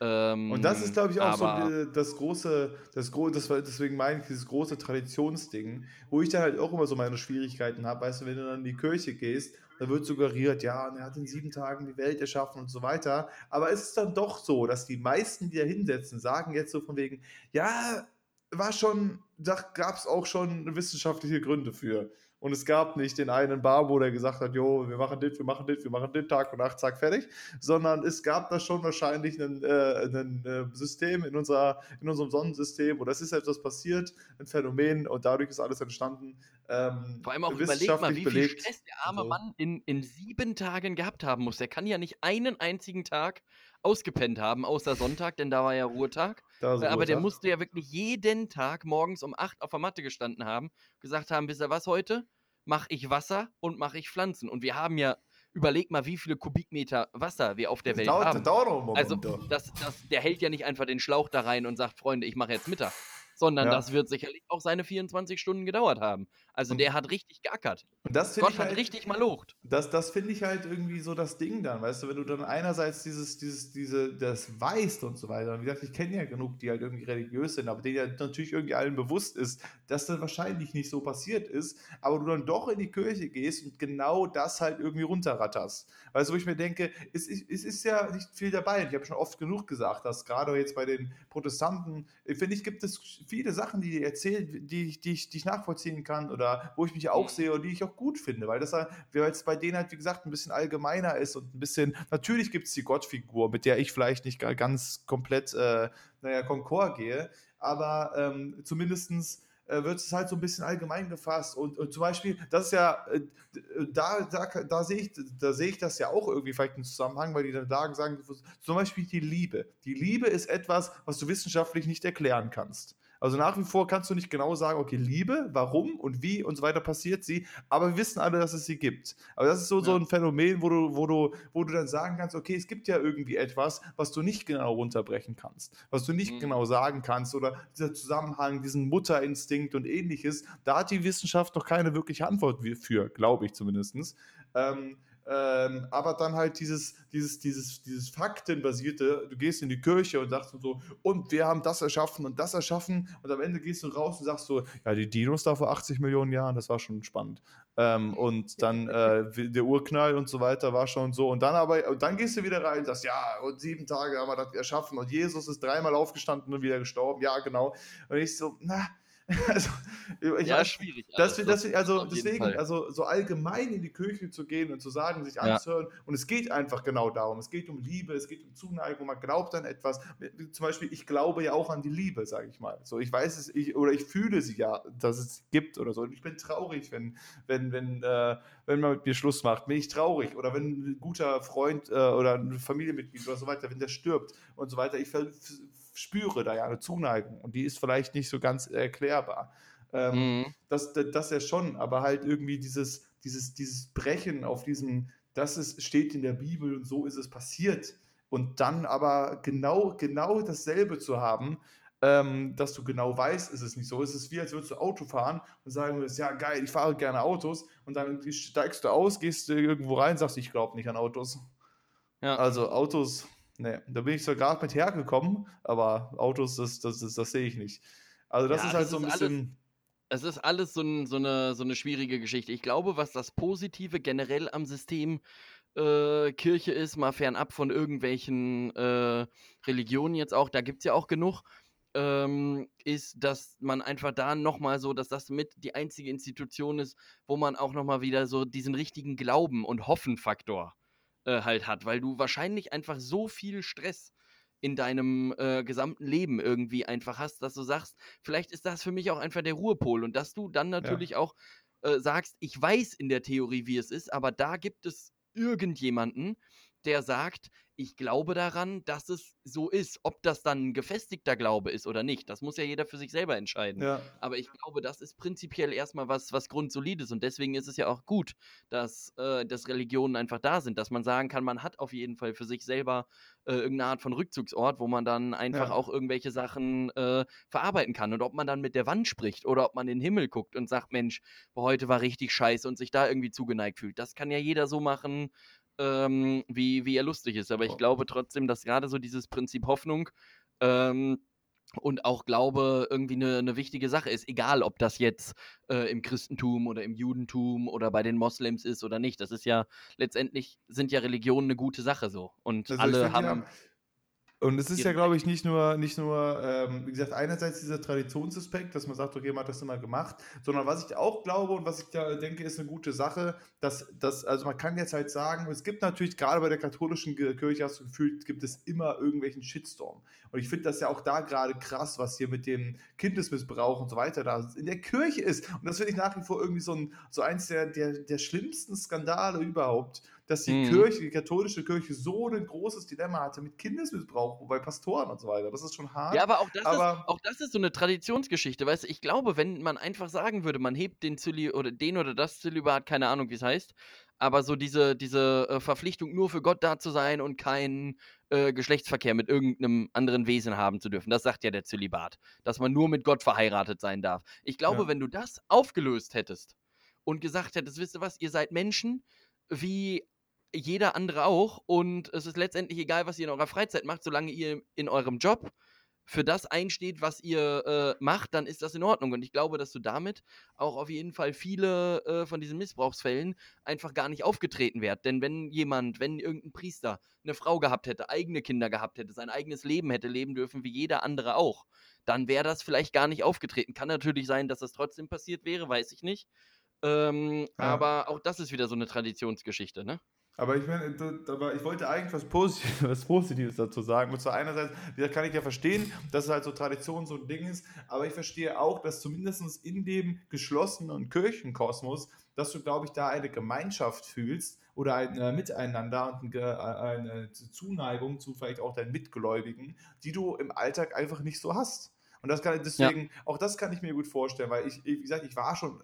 Ähm, und das ist, glaube ich, auch so das große, das, das, deswegen meine ich dieses große Traditionsding, wo ich dann halt auch immer so meine Schwierigkeiten habe. Weißt du, wenn du dann in die Kirche gehst, da wird suggeriert, ja, er hat in sieben Tagen die Welt erschaffen und so weiter. Aber es ist dann doch so, dass die meisten, die da hinsetzen, sagen jetzt so von wegen, ja, war schon, da gab es auch schon wissenschaftliche Gründe für. Und es gab nicht den einen Barbo, der gesagt hat, jo, wir machen das, wir machen das, wir machen den Tag und Nacht, zack, fertig. Sondern es gab da schon wahrscheinlich ein, äh, äh, System in, unserer, in unserem Sonnensystem, wo das ist etwas passiert, ein Phänomen und dadurch ist alles entstanden. Ähm, Vor allem auch überleg mal, wie viel Stress der arme so. Mann in, in sieben Tagen gehabt haben muss. Der kann ja nicht einen einzigen Tag ausgepennt haben, außer Sonntag, denn da war ja Ruhetag. aber Ruhetag. der musste ja wirklich jeden Tag morgens um 8 auf der Matte gestanden haben, gesagt haben, wisst ihr was heute? Mach ich Wasser und mache ich Pflanzen. Und wir haben ja, überleg mal, wie viele Kubikmeter Wasser wir auf der Welt dauert, haben. Dauert also, das, das, der hält ja nicht einfach den Schlauch da rein und sagt, Freunde, ich mache jetzt Mittag sondern ja. das wird sicherlich auch seine 24 Stunden gedauert haben. Also der hat richtig geackert. Und das Gott hat halt, richtig mal locht. Das, das finde ich halt irgendwie so das Ding dann, weißt du, wenn du dann einerseits dieses, dieses, diese, das weißt und so weiter. Und wie gesagt, ich kenne ja genug, die halt irgendwie religiös sind, aber denen ja natürlich irgendwie allen bewusst ist, dass das wahrscheinlich nicht so passiert ist, aber du dann doch in die Kirche gehst und genau das halt irgendwie runterratterst. Weißt du, wo ich mir denke, es, es, es ist ja nicht viel dabei. Ich habe schon oft genug gesagt, dass gerade jetzt bei den Protestanten, finde ich, gibt es viele Sachen, die die erzählen, die, die, ich, die ich nachvollziehen kann oder wo ich mich auch mhm. sehe und die ich auch gut finde, weil das jetzt bei denen halt, wie gesagt, ein bisschen allgemeiner ist und ein bisschen, natürlich gibt es die Gottfigur, mit der ich vielleicht nicht ganz komplett, äh, naja, Konkord gehe, aber ähm, zumindestens äh, wird es halt so ein bisschen allgemein gefasst. Und, und zum Beispiel, das ist ja, äh, da, da, da sehe ich, da ich das ja auch irgendwie vielleicht im Zusammenhang, weil die dann sagen, zum Beispiel die Liebe. Die Liebe ist etwas, was du wissenschaftlich nicht erklären kannst. Also nach wie vor kannst du nicht genau sagen, okay, Liebe, warum und wie und so weiter passiert sie, aber wir wissen alle, dass es sie gibt. Aber das ist so, ja. so ein Phänomen, wo du, wo, du, wo du dann sagen kannst, okay, es gibt ja irgendwie etwas, was du nicht genau runterbrechen kannst, was du nicht mhm. genau sagen kannst oder dieser Zusammenhang, diesen Mutterinstinkt und ähnliches, da hat die Wissenschaft noch keine wirkliche Antwort für, glaube ich zumindest. Ähm, ähm, aber dann halt dieses, dieses, dieses, dieses Faktenbasierte, du gehst in die Kirche und sagst so, und wir haben das erschaffen und das erschaffen und am Ende gehst du raus und sagst so, ja, die Dinos da vor 80 Millionen Jahren, das war schon spannend. Ähm, und dann <laughs> äh, der Urknall und so weiter war schon so. Und dann aber, und dann gehst du wieder rein und sagst, ja, und sieben Tage haben wir das erschaffen und Jesus ist dreimal aufgestanden und wieder gestorben. Ja, genau. Und ich so, na, <laughs> Also, ja, weiß, schwierig. Dass wir, dass wir, also deswegen, also so allgemein in die Kirche zu gehen und zu sagen, sich anzuhören. Ja. Und es geht einfach genau darum. Es geht um Liebe, es geht um Zuneigung, man glaubt an etwas. Zum Beispiel, ich glaube ja auch an die Liebe, sage ich mal. So, ich weiß es, ich, oder ich fühle sie ja, dass es gibt oder so. Und ich bin traurig, wenn, wenn, wenn, äh, wenn man mit mir Schluss macht. Bin ich traurig. Oder wenn ein guter Freund äh, oder ein Familienmitglied oder so weiter, wenn der stirbt und so weiter. Ich spüre da ja eine Zuneigung und die ist vielleicht nicht so ganz erklärbar. Ähm, mhm. das, das, das ja schon, aber halt irgendwie dieses, dieses, dieses Brechen auf diesem, das ist, steht in der Bibel und so ist es passiert. Und dann aber genau, genau dasselbe zu haben, ähm, dass du genau weißt, ist es nicht so. Es ist wie, als würdest du Auto fahren und sagen würdest, ja geil, ich fahre gerne Autos und dann steigst du aus, gehst du irgendwo rein, sagst, ich glaube nicht an Autos. Ja. Also Autos, Nee, da bin ich zwar gerade mit hergekommen, aber Autos, das, das, das, das sehe ich nicht. Also das ja, ist halt das so ein bisschen. Alles, es ist alles so, ein, so, eine, so eine schwierige Geschichte. Ich glaube, was das Positive generell am System äh, Kirche ist, mal fernab von irgendwelchen äh, Religionen jetzt auch, da gibt es ja auch genug, ähm, ist, dass man einfach da nochmal so, dass das mit die einzige Institution ist, wo man auch nochmal wieder so diesen richtigen Glauben und Hoffenfaktor äh, halt hat, weil du wahrscheinlich einfach so viel Stress in deinem äh, gesamten Leben irgendwie einfach hast, dass du sagst, vielleicht ist das für mich auch einfach der Ruhepol und dass du dann natürlich ja. auch äh, sagst, ich weiß in der Theorie, wie es ist, aber da gibt es irgendjemanden, der sagt, ich glaube daran, dass es so ist. Ob das dann ein gefestigter Glaube ist oder nicht, das muss ja jeder für sich selber entscheiden. Ja. Aber ich glaube, das ist prinzipiell erstmal was, was Grundsolides und deswegen ist es ja auch gut, dass, äh, dass Religionen einfach da sind, dass man sagen kann, man hat auf jeden Fall für sich selber äh, irgendeine Art von Rückzugsort, wo man dann einfach ja. auch irgendwelche Sachen äh, verarbeiten kann. Und ob man dann mit der Wand spricht oder ob man in den Himmel guckt und sagt, Mensch, heute war richtig scheiße und sich da irgendwie zugeneigt fühlt, das kann ja jeder so machen, ähm, wie, wie er lustig ist. Aber ich glaube trotzdem, dass gerade so dieses Prinzip Hoffnung ähm, und auch Glaube irgendwie eine, eine wichtige Sache ist, egal ob das jetzt äh, im Christentum oder im Judentum oder bei den Moslems ist oder nicht. Das ist ja letztendlich sind ja Religionen eine gute Sache so. Und also alle haben. Ja, und es ist ja, glaube ich, nicht nur, nicht nur ähm, wie gesagt, einerseits dieser Traditionsaspekt, dass man sagt, okay, man hat das immer gemacht, sondern was ich auch glaube und was ich da denke, ist eine gute Sache, dass, dass also man kann jetzt halt sagen, es gibt natürlich, gerade bei der katholischen Kirche, hast du gefühlt, gibt es immer irgendwelchen Shitstorm. Und ich finde das ja auch da gerade krass, was hier mit dem Kindesmissbrauch und so weiter da in der Kirche ist. Und das finde ich nach wie vor irgendwie so, ein, so eins der, der, der schlimmsten Skandale überhaupt, dass die mhm. Kirche, die katholische Kirche, so ein großes Dilemma hatte mit Kindesmissbrauch bei Pastoren und so weiter. Das ist schon hart. Ja, aber auch das, aber ist, auch das ist so eine Traditionsgeschichte. Weißt du, ich glaube, wenn man einfach sagen würde, man hebt den Zöli oder den oder das Zölibat, keine Ahnung, wie es heißt, aber so diese, diese äh, Verpflichtung, nur für Gott da zu sein und keinen äh, Geschlechtsverkehr mit irgendeinem anderen Wesen haben zu dürfen. Das sagt ja der Zölibat, dass man nur mit Gott verheiratet sein darf. Ich glaube, ja. wenn du das aufgelöst hättest und gesagt hättest, wisst ihr was, ihr seid Menschen wie jeder andere auch. Und es ist letztendlich egal, was ihr in eurer Freizeit macht, solange ihr in eurem Job für das einsteht, was ihr äh, macht, dann ist das in Ordnung. Und ich glaube, dass du damit auch auf jeden Fall viele äh, von diesen Missbrauchsfällen einfach gar nicht aufgetreten wärst. Denn wenn jemand, wenn irgendein Priester eine Frau gehabt hätte, eigene Kinder gehabt hätte, sein eigenes Leben hätte leben dürfen, wie jeder andere auch, dann wäre das vielleicht gar nicht aufgetreten. Kann natürlich sein, dass das trotzdem passiert wäre, weiß ich nicht. Ähm, ja. Aber auch das ist wieder so eine Traditionsgeschichte, ne? Aber ich meine, aber ich wollte eigentlich was Positives, <laughs> was Positives dazu sagen. Und zwar einerseits, da kann ich ja verstehen, dass es halt so Tradition so ein Ding ist, aber ich verstehe auch, dass zumindest in dem geschlossenen Kirchenkosmos, dass du, glaube ich, da eine Gemeinschaft fühlst oder ein äh, Miteinander und äh, eine Zuneigung zu vielleicht auch deinen Mitgläubigen, die du im Alltag einfach nicht so hast. Und das kann deswegen, ja. auch das kann ich mir gut vorstellen, weil ich, wie gesagt, ich war schon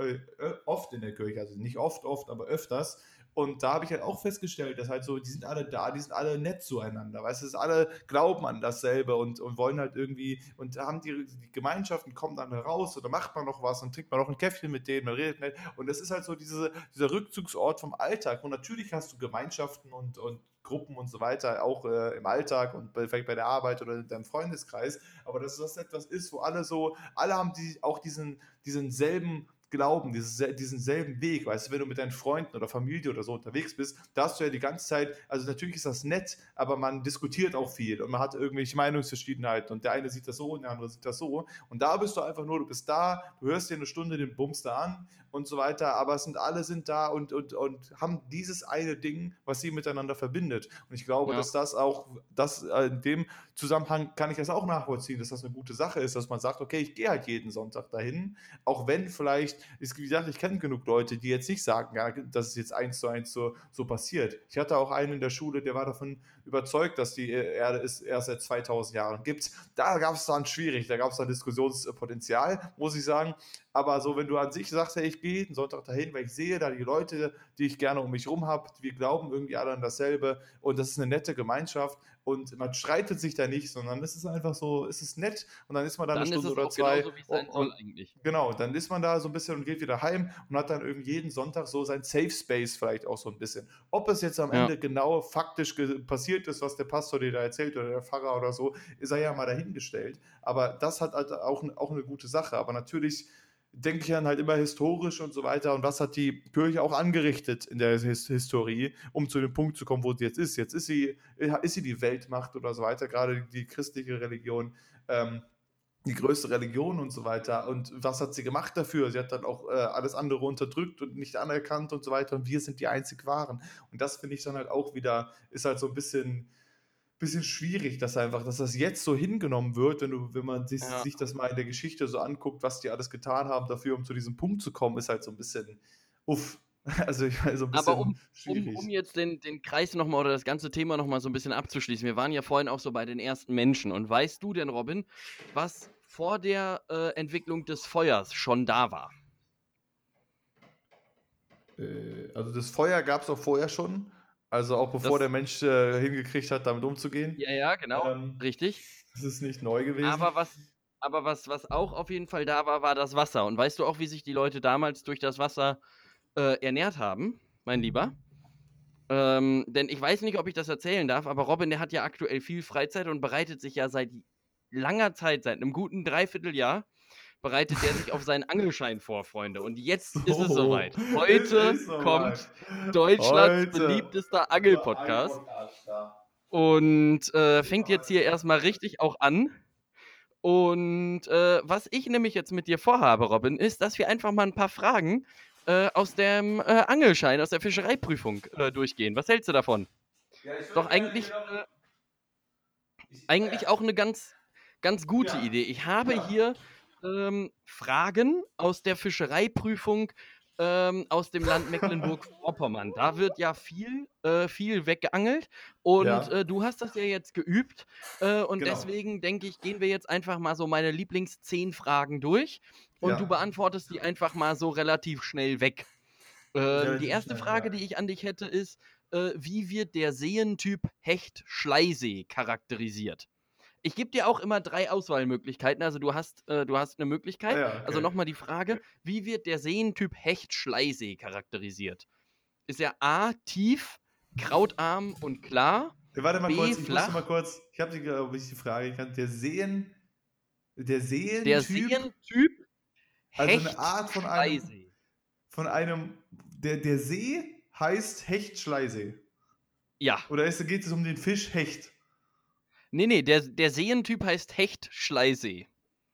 äh, äh, oft in der Kirche, also nicht oft, oft, aber öfters. Und da habe ich halt auch festgestellt, dass halt so, die sind alle da, die sind alle nett zueinander, weißt du, alle glauben an dasselbe und, und wollen halt irgendwie, und haben die, die Gemeinschaften kommen dann raus oder macht man noch was und trinkt man noch ein Käffchen mit denen, man redet nett. Und das ist halt so diese, dieser Rückzugsort vom Alltag. Und natürlich hast du Gemeinschaften und, und Gruppen und so weiter, auch äh, im Alltag und vielleicht bei der Arbeit oder in deinem Freundeskreis, aber dass das etwas ist, wo alle so, alle haben die, auch diesen, diesen selben glauben, dieses, diesen selben Weg. Weißt du, wenn du mit deinen Freunden oder Familie oder so unterwegs bist, da hast du ja die ganze Zeit, also natürlich ist das nett, aber man diskutiert auch viel und man hat irgendwelche Meinungsverschiedenheiten und der eine sieht das so und der andere sieht das so. Und da bist du einfach nur, du bist da, du hörst dir eine Stunde den Bums da an und so weiter, aber es sind alle sind da und, und, und haben dieses eine Ding, was sie miteinander verbindet. Und ich glaube, ja. dass das auch, das äh, in dem Zusammenhang kann ich das auch nachvollziehen, dass das eine gute Sache ist, dass man sagt, okay, ich gehe halt jeden Sonntag dahin, auch wenn vielleicht, ist, wie gesagt, ich kenne genug Leute, die jetzt nicht sagen, ja, dass es jetzt eins zu eins so, so passiert. Ich hatte auch einen in der Schule, der war davon überzeugt, dass die Erde ist erst seit 2000 Jahren gibt. Da gab es dann schwierig, da gab es dann Diskussionspotenzial, muss ich sagen. Aber so, wenn du an sich sagst, hey, ich gehe jeden Sonntag dahin, weil ich sehe da die Leute, die ich gerne um mich herum habe, wir glauben irgendwie alle an dasselbe und das ist eine nette Gemeinschaft und man streitet sich da nicht, sondern es ist einfach so, es ist nett und dann ist man da dann eine Stunde oder zwei. Genauso, soll eigentlich. Genau, dann ist man da so ein bisschen und geht wieder heim und hat dann irgendwie jeden Sonntag so sein Safe Space vielleicht auch so ein bisschen. Ob es jetzt am ja. Ende genau faktisch passiert ist, was der Pastor dir da erzählt oder der Pfarrer oder so, ist er ja mal dahingestellt. Aber das hat halt auch, auch eine gute Sache. Aber natürlich denke ich dann halt immer historisch und so weiter. Und was hat die Kirche auch angerichtet in der His Historie, um zu dem Punkt zu kommen, wo sie jetzt ist. Jetzt ist sie, ist sie die Weltmacht oder so weiter, gerade die christliche Religion. Ähm, die größte Religion und so weiter. Und was hat sie gemacht dafür? Sie hat dann auch äh, alles andere unterdrückt und nicht anerkannt und so weiter. Und wir sind die einzig Wahren. Und das finde ich dann halt auch wieder, ist halt so ein bisschen bisschen schwierig, dass einfach, dass das jetzt so hingenommen wird, wenn du, wenn man sich, ja. sich das mal in der Geschichte so anguckt, was die alles getan haben dafür, um zu diesem Punkt zu kommen, ist halt so ein bisschen uff. <laughs> Also ich weiß, so ein bisschen Aber um, um, um, jetzt den, den Kreis nochmal oder das ganze Thema nochmal so ein bisschen abzuschließen, wir waren ja vorhin auch so bei den ersten Menschen. Und weißt du denn, Robin, was vor der äh, Entwicklung des Feuers schon da war? Äh, also das Feuer gab es auch vorher schon. Also auch bevor das, der Mensch äh, hingekriegt hat, damit umzugehen. Ja, ja, genau. Ähm, richtig. Das ist nicht neu gewesen. Aber was, aber was, was auch auf jeden Fall da war, war das Wasser. Und weißt du auch, wie sich die Leute damals durch das Wasser äh, ernährt haben, mein Lieber? Ähm, denn ich weiß nicht, ob ich das erzählen darf, aber Robin, der hat ja aktuell viel Freizeit und bereitet sich ja seit langer Zeit, seit einem guten Dreivierteljahr, bereitet er sich auf seinen Angelschein vor, Freunde. Und jetzt ist es soweit. <laughs> Heute so kommt Deutschlands Heute. beliebtester Angelpodcast. Und äh, fängt jetzt hier erstmal richtig auch an. Und äh, was ich nämlich jetzt mit dir vorhabe, Robin, ist, dass wir einfach mal ein paar Fragen äh, aus dem äh, Angelschein, aus der Fischereiprüfung äh, durchgehen. Was hältst du davon? Ja, Doch eigentlich, äh, eigentlich auch eine ganz, ganz gute ja. Idee. Ich habe hier ähm, Fragen aus der Fischereiprüfung ähm, aus dem Land Mecklenburg-Vorpommern. Da wird ja viel, äh, viel weggeangelt und ja. äh, du hast das ja jetzt geübt äh, und genau. deswegen denke ich, gehen wir jetzt einfach mal so meine Lieblings 10 Fragen durch und ja. du beantwortest die einfach mal so relativ schnell weg. Ähm, die erste Frage, die ich an dich hätte, ist, äh, wie wird der Seentyp Hecht-Schleisee charakterisiert? Ich gebe dir auch immer drei Auswahlmöglichkeiten. Also du hast, äh, du hast eine Möglichkeit. Ja, okay. Also nochmal die Frage, wie wird der Seentyp Hecht-Schleisee charakterisiert? Ist er A, tief, krautarm und klar? Ja, warte mal B, kurz, ich flach. muss mal kurz, ich habe die, glaube ich, die Frage gekannt. Der Seen, der Seentyp? Der Seentyp Also eine Art von einem, von einem, der, der See heißt Hecht-Schleisee. Ja. Oder geht es um den Fisch Hecht? Nee, nee, der, der Seentyp heißt Hecht-Schleisee.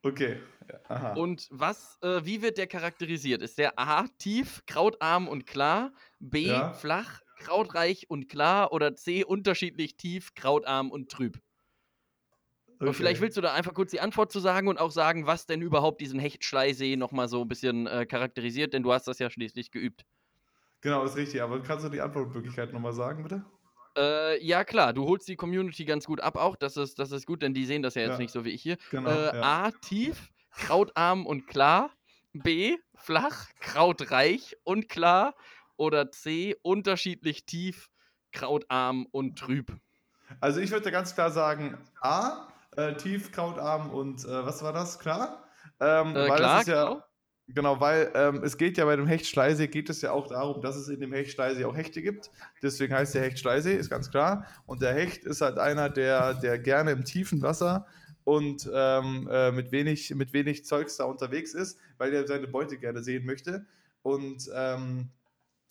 Okay. Aha. Und was, äh, wie wird der charakterisiert? Ist der A tief, krautarm und klar, B ja. flach, krautreich und klar oder C unterschiedlich tief, krautarm und trüb? Okay. vielleicht willst du da einfach kurz die Antwort zu sagen und auch sagen, was denn überhaupt diesen Hechtschleisee nochmal so ein bisschen äh, charakterisiert, denn du hast das ja schließlich geübt. Genau, ist richtig. Aber kannst du die Antwortmöglichkeit nochmal sagen, bitte? Äh, ja, klar, du holst die Community ganz gut ab auch. Das ist, das ist gut, denn die sehen das ja jetzt Ja. nicht so wie ich hier. Genau. Äh, ja. A, tief, krautarm und klar. B, flach, krautreich und klar. Oder C, unterschiedlich tief, krautarm und trüb. Also ich würde ganz klar sagen, A, äh, tief, krautarm und äh, was war das? Klar? Ähm, Äh, weil klar, es ist ja, genau. Weil ähm, es geht ja bei dem Hechtschleise, geht es ja auch darum, dass es in dem Hechtschleise auch Hechte gibt. Deswegen heißt der Hechtschleise, ist ganz klar. Und der Hecht ist halt einer, der, der gerne im tiefen Wasser und ähm, äh, mit, wenig, mit wenig Zeugs da unterwegs ist, weil er seine Beute gerne sehen möchte. Und, ähm,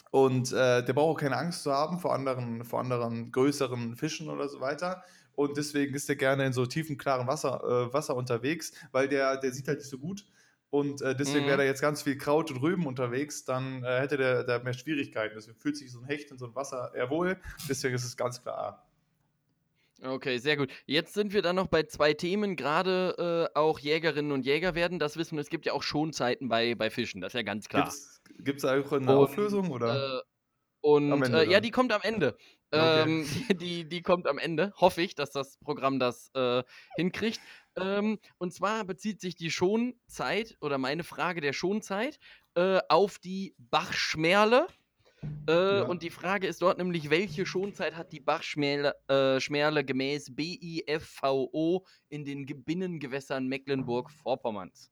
und äh, der braucht auch keine Angst zu haben vor anderen, vor anderen größeren Fischen oder so weiter. Und deswegen ist der gerne in so tiefen, klaren Wasser, äh, Wasser unterwegs, weil der, der sieht halt nicht so gut. Und äh, deswegen Mhm. wäre da jetzt ganz viel Kraut und Rüben unterwegs, dann äh, hätte der, der mehr Schwierigkeiten. Deswegen fühlt sich so ein Hecht in so einem Wasser eher wohl. Deswegen ist es ganz klar A. Okay, sehr gut. Jetzt sind wir dann noch bei zwei Themen, gerade äh, auch Jägerinnen und Jäger werden das wissen. Es gibt ja auch Schonzeiten bei, bei Fischen, das ist ja ganz klar. Gibt es auch eine Und, Auflösung? Oder? Äh, und äh, ja, die kommt am Ende. Okay. Ähm, die, <laughs> die, die kommt am Ende. Hoffe ich, dass das Programm das äh, hinkriegt. Ähm, und zwar bezieht sich die Schonzeit oder meine Frage der Schonzeit äh, auf die Bachschmerle. Äh, Ja. Und die Frage ist dort nämlich, welche Schonzeit hat die Bachschmerle äh, gemäß BIFVO in den Ge- Binnengewässern Mecklenburg-Vorpommerns?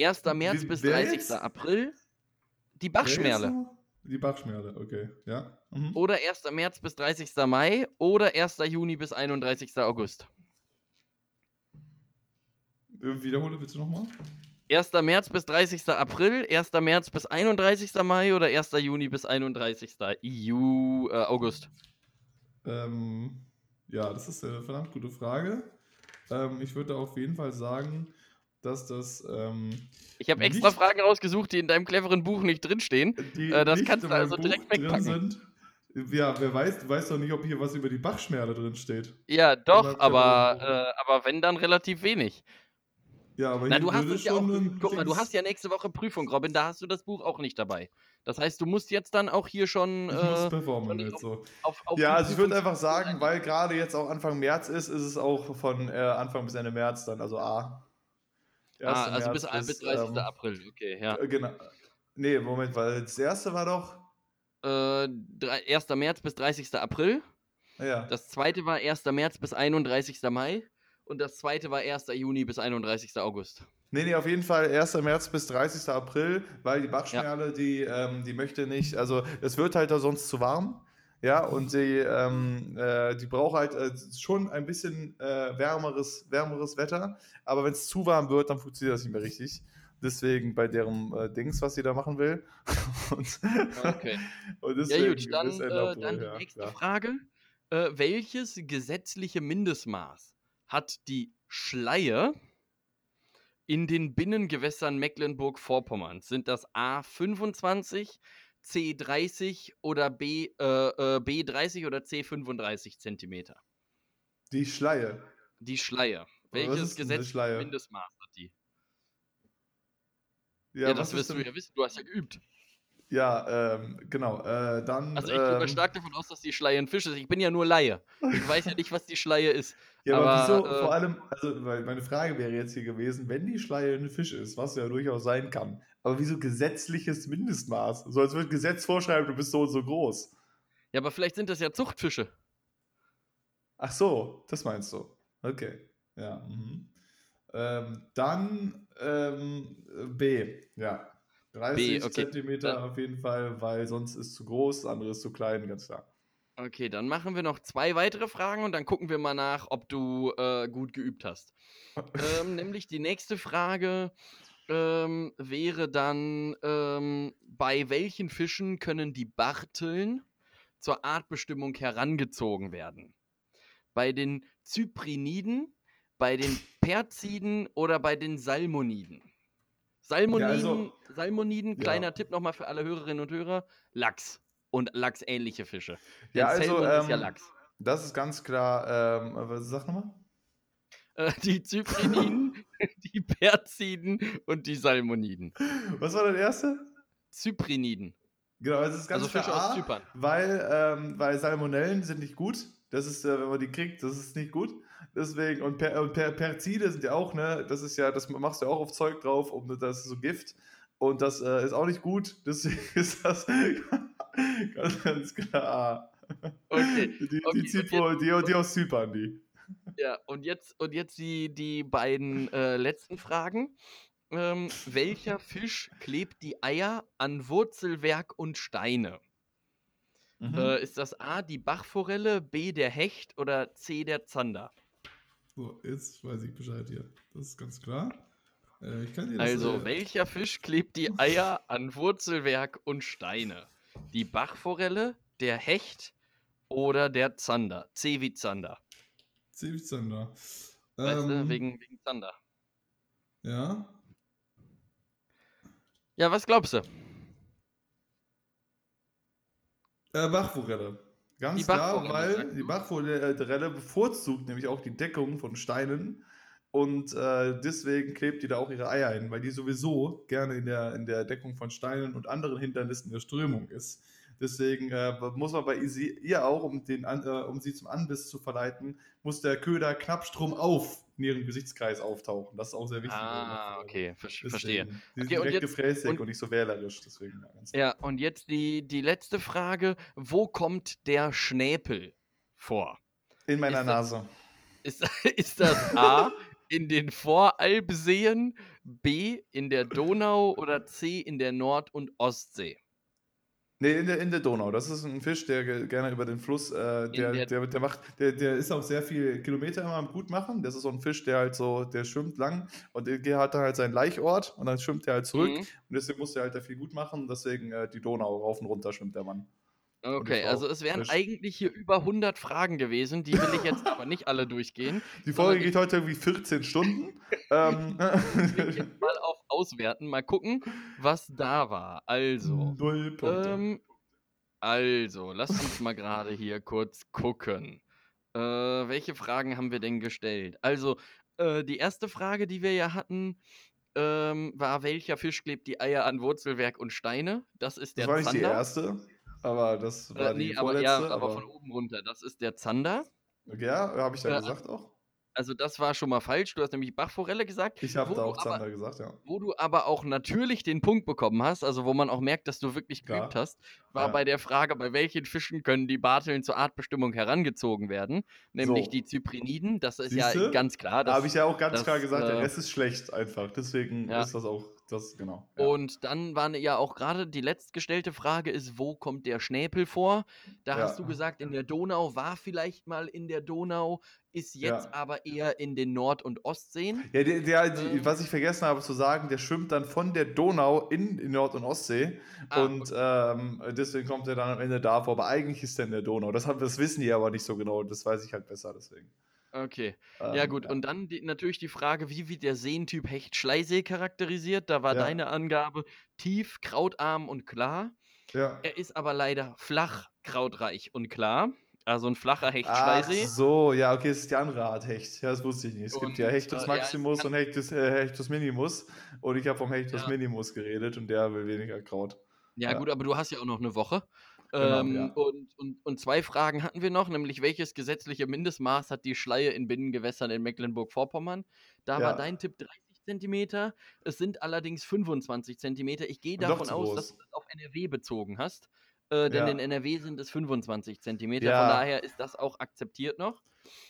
1. März Wie- bis wer 30. jetzt? April. Die Bachschmerle. Die Bachschmerle, okay. Ja. Mhm. Oder 1. März bis 30. Mai oder 1. Juni bis 31. August. Wiederhole bitte nochmal. 1. März bis 30. April, 1. März bis 31. Mai oder 1. Juni bis 31. Ju, äh, August. Ähm, ja, das ist eine verdammt gute Frage. Ähm, ich würde auf jeden Fall sagen, dass das ähm, Ich habe extra Fragen rausgesucht, die in deinem cleveren Buch nicht drinstehen. die Äh, das kannst du also Buch direkt wegpacken. sind. Ja, wer weiß, du weißt doch nicht, ob hier was über die Bachschmerle drin steht. Ja, doch, aber, äh, aber wenn, dann relativ wenig. Ja, aber Na, du hast es ja auch. Guck mal, du hast ja nächste Woche Prüfung, Robin, da hast du das Buch auch nicht dabei. Das heißt, du musst jetzt dann auch hier schon Ich muss äh, performen jetzt so. auf, auf Ja, also ich würde einfach sagen, weil gerade jetzt auch Anfang März ist, ist es auch von äh, Anfang bis Ende März dann, also A. Ah, 1. also bis, März bis 30. ähm, April, okay, ja. äh, Genau. Nee, Moment, weil das erste war doch. Äh, drei- 1. März bis 30. April. Ja. Das zweite war 1. März bis 31. Mai. Und das zweite war 1. Juni bis 31. August. Nee, nee, auf jeden Fall 1. März bis 30. April, weil die Bachschmerle, die, ähm, die möchte nicht, also es wird halt da sonst zu warm. Ja, und sie, ähm, äh, die braucht halt äh, schon ein bisschen äh, wärmeres, wärmeres Wetter, aber wenn es zu warm wird, dann funktioniert das nicht mehr richtig. Deswegen bei deren äh, Dings, was sie da machen will. <laughs> und, Okay. <laughs> und Ja, deswegen gut, dann, äh, April, dann die ja, nächste klar. Frage. Äh, welches gesetzliche Mindestmaß hat die Schleie in den Binnengewässern Mecklenburg-Vorpommerns? Sind das A25, C30 oder B, äh, äh, B30 oder C35 Zentimeter? Die Schleie. Die Schleie. Welches Schleie? Mindestmaß hat die? Ja, Ja, das wirst du ja wissen. Du hast ja geübt. Ja, ähm, genau. Äh, dann. Also ich gehe ähm, stark davon aus, dass die Schleie ein Fisch ist. Ich bin ja nur Laie. Ich weiß ja nicht, was die Schleie ist. <laughs> Ja, aber, Aber, wieso? äh, Vor allem, also, meine Frage wäre jetzt hier gewesen, wenn die Schleie ein Fisch ist, was ja durchaus sein kann, aber wieso gesetzliches Mindestmaß? So als würde Gesetz vorschreiben, du bist so und so groß. Ja, aber vielleicht sind das ja Zuchtfische. Ach so, das meinst du. Okay. Ja. Mhm. Ähm, dann ähm, B, ja. 30 okay. Zentimeter Dann- auf jeden Fall, weil sonst ist zu groß, das andere ist zu klein, ganz klar. Okay, dann machen wir noch zwei weitere Fragen und dann gucken wir mal nach, ob du äh, gut geübt hast. <laughs> ähm, nämlich die nächste Frage ähm, wäre dann, ähm, bei welchen Fischen können die Barteln zur Artbestimmung herangezogen werden? Bei den Zypriniden, bei den Perziden oder bei den Salmoniden? Salmoniden, also- Salmoniden Ja. kleiner Tipp nochmal für alle Hörerinnen und Hörer, Lachs und lachsähnliche Fische. Denn Ja, also, Salmon ist ja ähm, Lachs. Das ist ganz klar, ähm, was sag nochmal? Äh, die Zypriniden, <laughs> die Perziden und die Salmoniden. Was war das erste? Zypriniden. Genau, es ist ganz Also klar aus A, Zypern. weil, ähm, weil Salmonellen sind nicht gut. Das ist, äh, wenn man die kriegt, das ist nicht gut. Deswegen, und, per, und per, Perzide sind ja auch, ne, das ist ja, das machst du ja auch auf Zeug drauf, um das ist so Gift. Und das äh, ist auch nicht gut. <laughs> Deswegen ist das <laughs> ganz, ganz klar. Okay, Die, okay, die, Zypro, und die, die aus Zypern, die. Ja, und jetzt, und jetzt die, die beiden äh, letzten Fragen. Ähm, welcher Fisch klebt die Eier an Wurzelwerk und Steine? Mhm. Äh, ist das A, die Bachforelle, B, der Hecht oder C, der Zander? So, jetzt weiß ich Bescheid hier. Das ist ganz klar. Äh, ich kann dir das, Also, äh, welcher Fisch klebt die Eier an Wurzelwerk und Steine? Die Bachforelle, der Hecht oder der Zander? C wie Zander. Zivilzander. Weißt du, Ähm, wegen, wegen Zander. Ja. Ja, was glaubst du? Äh, Bachforelle. Ganz Die klar, weil die? Bachforelle bevorzugt nämlich auch die Deckung von Steinen und äh, deswegen klebt die da auch ihre Eier ein, weil die sowieso gerne in der, in der Deckung von Steinen und anderen Hindernissen der Strömung ist. Deswegen äh, muss man bei ihr auch, um, den, äh, um sie zum Anbiss zu verleiten, muss der Köder knapp stromauf in ihrem Gesichtskreis auftauchen. Das ist auch sehr wichtig. Ah, okay, ver Deswegen. verstehe. Die Okay, sind und direkt jetzt- gefräßig und- und, nicht so wählerisch. Deswegen, ja, und jetzt die, die letzte Frage. Wo kommt der Schnäpel vor? In meiner Ist das- Nase. Ist, <laughs> ist das A in den Voralpseen, B in der Donau oder C in der Nord- und Ostsee? Nee, in der, in der Donau. Das ist ein Fisch, der ge- gerne über den Fluss, äh, der, der- der, der macht, der, der ist auch sehr viel Kilometer immer am gut machen. Das ist so ein Fisch, der halt so, der schwimmt lang und der hat dann halt seinen Laichort und dann schwimmt er halt zurück. Mhm. Und deswegen muss er halt da viel gut machen. Deswegen äh, die Donau rauf und runter schwimmt der Mann. Okay, also es wären Fisch. eigentlich hier über 100 Fragen gewesen. Die will ich jetzt aber nicht alle durchgehen. Die Folge geht heute irgendwie 14 Stunden. <laughs> ähm, Ich jetzt mal <laughs> auf Auswerten, mal gucken, was da war. Also, Null Punkte. Ähm, also, lass uns mal gerade hier kurz gucken. Äh, welche Fragen haben wir denn gestellt? Also, äh, die erste Frage, die wir ja hatten, ähm, war, welcher Fisch klebt die Eier an Wurzelwerk und Steine? Das ist der das war nicht die Zander. erste, aber das war Äh, die nee, aber, vorletzte. ja, aber von oben runter. Das ist der Zander. ja, habe ich da Äh, gesagt auch. Also, das war schon mal falsch. Du hast nämlich Bachforelle gesagt. Ich habe da auch aber- Zander gesagt, ja. Wo du aber auch natürlich den Punkt bekommen hast, also wo man auch merkt, dass du wirklich geübt hast, war Ja. bei der Frage, bei welchen Fischen können die Barteln zur Artbestimmung herangezogen werden, nämlich So. die Zypriniden, das ist ja Siehste? ganz klar. Da Das, habe ich ja auch ganz das, klar gesagt, der äh, Rest ist schlecht einfach. Deswegen Ja. ist das auch, das, genau. Ja. Und dann war ja auch gerade die letztgestellte Frage ist, wo kommt der Schnäpel vor? Da Ja. hast du gesagt, in der Donau, war vielleicht mal in der Donau, ist jetzt Ja. aber eher in den Nord- und Ostseen. Ja, der, der, Ähm. was ich vergessen habe zu sagen, der schwimmt dann von der Donau in, in Nord- und Ostsee Ah, und ähm, deswegen kommt er dann am Ende da vor. Aber eigentlich ist er in der Donau. Das, haben, das wissen die aber nicht so genau. Das weiß ich halt besser deswegen. Okay. Ja, Ähm, gut, und dann die, natürlich die Frage, wie wird der Seentyp Hecht-Schleisee charakterisiert? Da war Ja. deine Angabe tief, krautarm und klar. Ja. Er ist aber leider flach, krautreich und klar. Also ein flacher Ach Hecht-Schleisee. so, ja, okay, das ist die andere Art Hecht. Ja, das wusste ich nicht. Es gibt ja Und, Hechtus äh, ja, es Maximus kann- und Hechtus, äh, Hechtus Minimus. Und ich habe vom Hechtus Ja. Minimus geredet und der will weniger Kraut. Ja, Ja. gut, aber du hast ja auch noch eine Woche. Genau, ähm, ja. und, und, und zwei Fragen hatten wir noch, nämlich welches gesetzliche Mindestmaß hat die Schleie in Binnengewässern in Mecklenburg-Vorpommern? Da Ja. war dein Tipp 30 Zentimeter. Es sind allerdings 25 Zentimeter. Ich gehe davon aus, dass du das auf NRW bezogen hast. Äh, denn Ja. in NRW sind es 25 Zentimeter. Von daher ist das auch akzeptiert noch.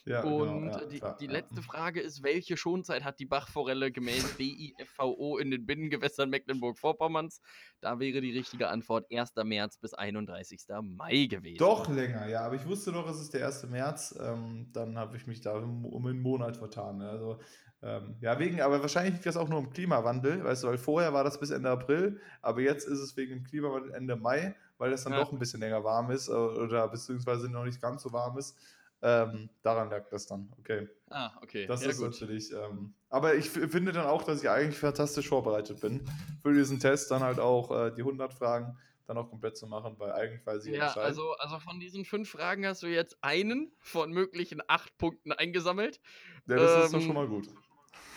Ja, Und genau, ja, die, klar, die ja. letzte Frage ist, welche Schonzeit hat die Bachforelle gemäß BIFVO in den Binnengewässern Mecklenburg-Vorpommerns? Da wäre die richtige Antwort 1. März bis 31. Mai gewesen. Doch länger, ja, aber ich wusste noch, es ist der 1. März. Ähm, dann habe ich mich da um, um einen Monat vertan. ne? Also, ähm, ja, wegen, aber wahrscheinlich liegt das auch nur im Klimawandel, weißt du, weil vorher war das bis Ende April, aber jetzt ist es wegen dem Klimawandel Ende Mai, weil es dann doch ein bisschen länger warm ist äh, oder beziehungsweise noch nicht ganz so warm ist. Ähm, daran lag das dann, okay. Ah, okay. Das ja, ist gut. natürlich. Ähm, aber ich finde dann auch, dass ich eigentlich fantastisch vorbereitet bin für diesen Test, dann halt auch äh, die 100 Fragen dann auch komplett zu machen, weil eigentlich weiß ich Ja, also, also von diesen fünf Fragen hast du jetzt einen von möglichen acht Punkten eingesammelt. ja, das ist doch ähm, schon mal gut.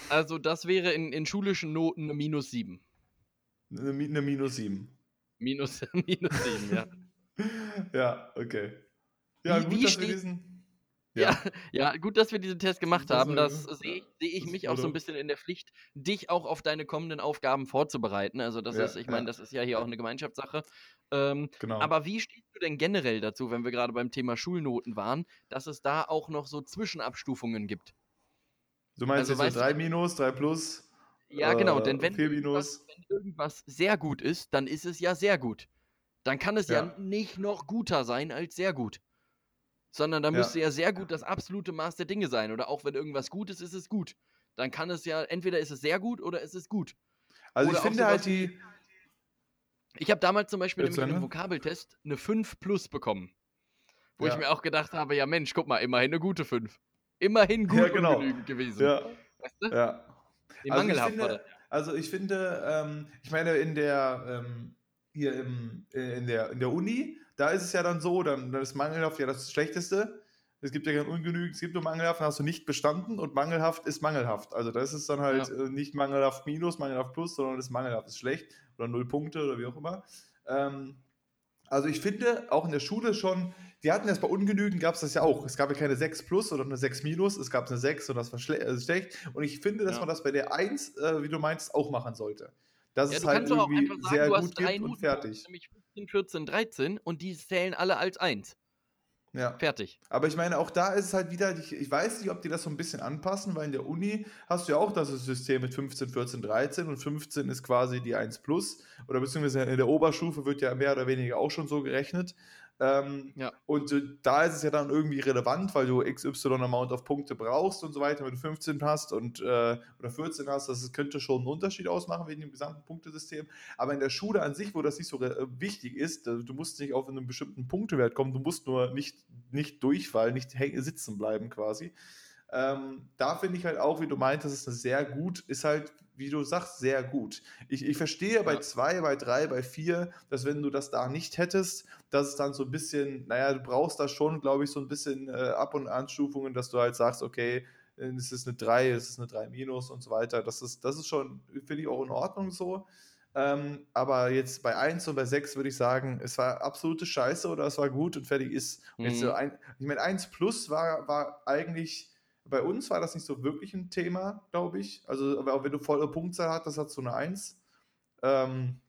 Also das wäre in, in schulischen Noten eine minus sieben. Eine, eine minus 7. Minus, <laughs> minus 7, ja. <laughs> ja, okay. Ja, Wie- gut, wie dass wir diesen. Ja, <laughs> ja, gut, dass wir diesen Test gemacht Das haben. Das sehe ich, sehe ich mich auch so ein bisschen in der Pflicht, dich auch auf deine kommenden Aufgaben vorzubereiten. Also das Ja, ist, ich meine, das ist ja hier auch eine Gemeinschaftssache. Ähm, Genau. Aber wie stehst du denn generell dazu, wenn wir gerade beim Thema Schulnoten waren, dass es da auch noch so Zwischenabstufungen gibt? du meinst also jetzt so weißt du- 3 minus, 3 plus? Ja, genau, äh, denn wenn 4 irgendwas, wenn irgendwas sehr gut ist, dann ist es ja sehr gut. Dann kann es ja, Ja. nicht noch guter sein als sehr gut. Sondern dann Ja. müsste ja sehr gut das absolute Maß der Dinge sein. Oder auch wenn irgendwas gut ist, ist es gut. Dann kann es ja, entweder ist es sehr gut oder ist es gut. Also oder ich finde halt die. Ich habe damals zum Beispiel in einem? Vokabeltest eine 5 plus bekommen. Wo ich Ja. mir auch gedacht habe, ja Mensch, guck mal, immerhin eine gute 5. Immerhin gut Ja, genau. ungenügend gewesen. Ja, Weißt du? ja. Nee, Also ich mangelhaft war finde- das. Also ich finde, ähm, ich meine, in der, ähm, hier im, äh, in, der, in der Uni, da ist es ja dann so, dann, dann ist mangelhaft ja das Schlechteste. Es gibt ja kein ungenügend, es gibt nur mangelhaft, dann hast du nicht bestanden und mangelhaft ist mangelhaft. Also das ist dann halt äh, nicht mangelhaft minus, mangelhaft plus, sondern ist mangelhaft ist schlecht oder null Punkte oder wie auch immer. Ähm, also ich finde, auch in der Schule schon, die hatten das bei ungenügend, gab es das ja auch. Es gab ja keine 6 plus oder eine 6 minus, es gab eine 6 und das war schle äh, schlecht. Und ich finde, dass Ja. man das bei der 1, äh, wie du meinst, auch machen sollte. Dass Ja, es halt irgendwie sehr gut gibt und fertig. nämlich 15, 14, 13 und die zählen alle als 1. Ja. Fertig. Aber ich meine, auch da ist es halt wieder, ich, ich weiß nicht, ob die das so ein bisschen anpassen, weil in der Uni hast du ja auch das System mit 15, 14, 13 und 15 ist quasi die 1 plus oder beziehungsweise in der Oberstufe wird ja mehr oder weniger auch schon so gerechnet. Ähm, Ja. Und da ist es ja dann irgendwie relevant, weil du XY Amount of Punkte brauchst und so weiter, wenn du 15 hast und äh, oder 14 hast, das könnte schon einen Unterschied ausmachen wegen dem gesamten Punktesystem. Aber in der Schule an sich, wo das nicht so äh, wichtig ist, du musst nicht auf einen bestimmten Punktewert kommen, du musst nur nicht, nicht durchfallen, nicht sitzen bleiben quasi. Ähm, da finde ich halt auch, wie du meintest, ist eine sehr gut, ist halt, wie du sagst, sehr gut. Ich, ich verstehe bei Ja. zwei, bei drei, bei vier, dass wenn du das da nicht hättest, dass es dann so ein bisschen, naja, du brauchst da schon, glaube ich, so ein bisschen äh, Ab- und Anstufungen, dass du halt sagst, okay, äh, es ist eine 3, es ist eine 3 minus und so weiter. Das ist, das ist schon, finde ich, auch in Ordnung so. Ähm, aber jetzt bei 1 und bei 6 würde ich sagen, es war absolute Scheiße oder es war gut und fertig ist. Und jetzt Mhm. so ein, ich meine, 1 plus war, war eigentlich, bei uns war das nicht so wirklich ein Thema, glaube ich. Also, aber auch wenn du volle Punktzahl hattest, hast du eine 1. Ähm,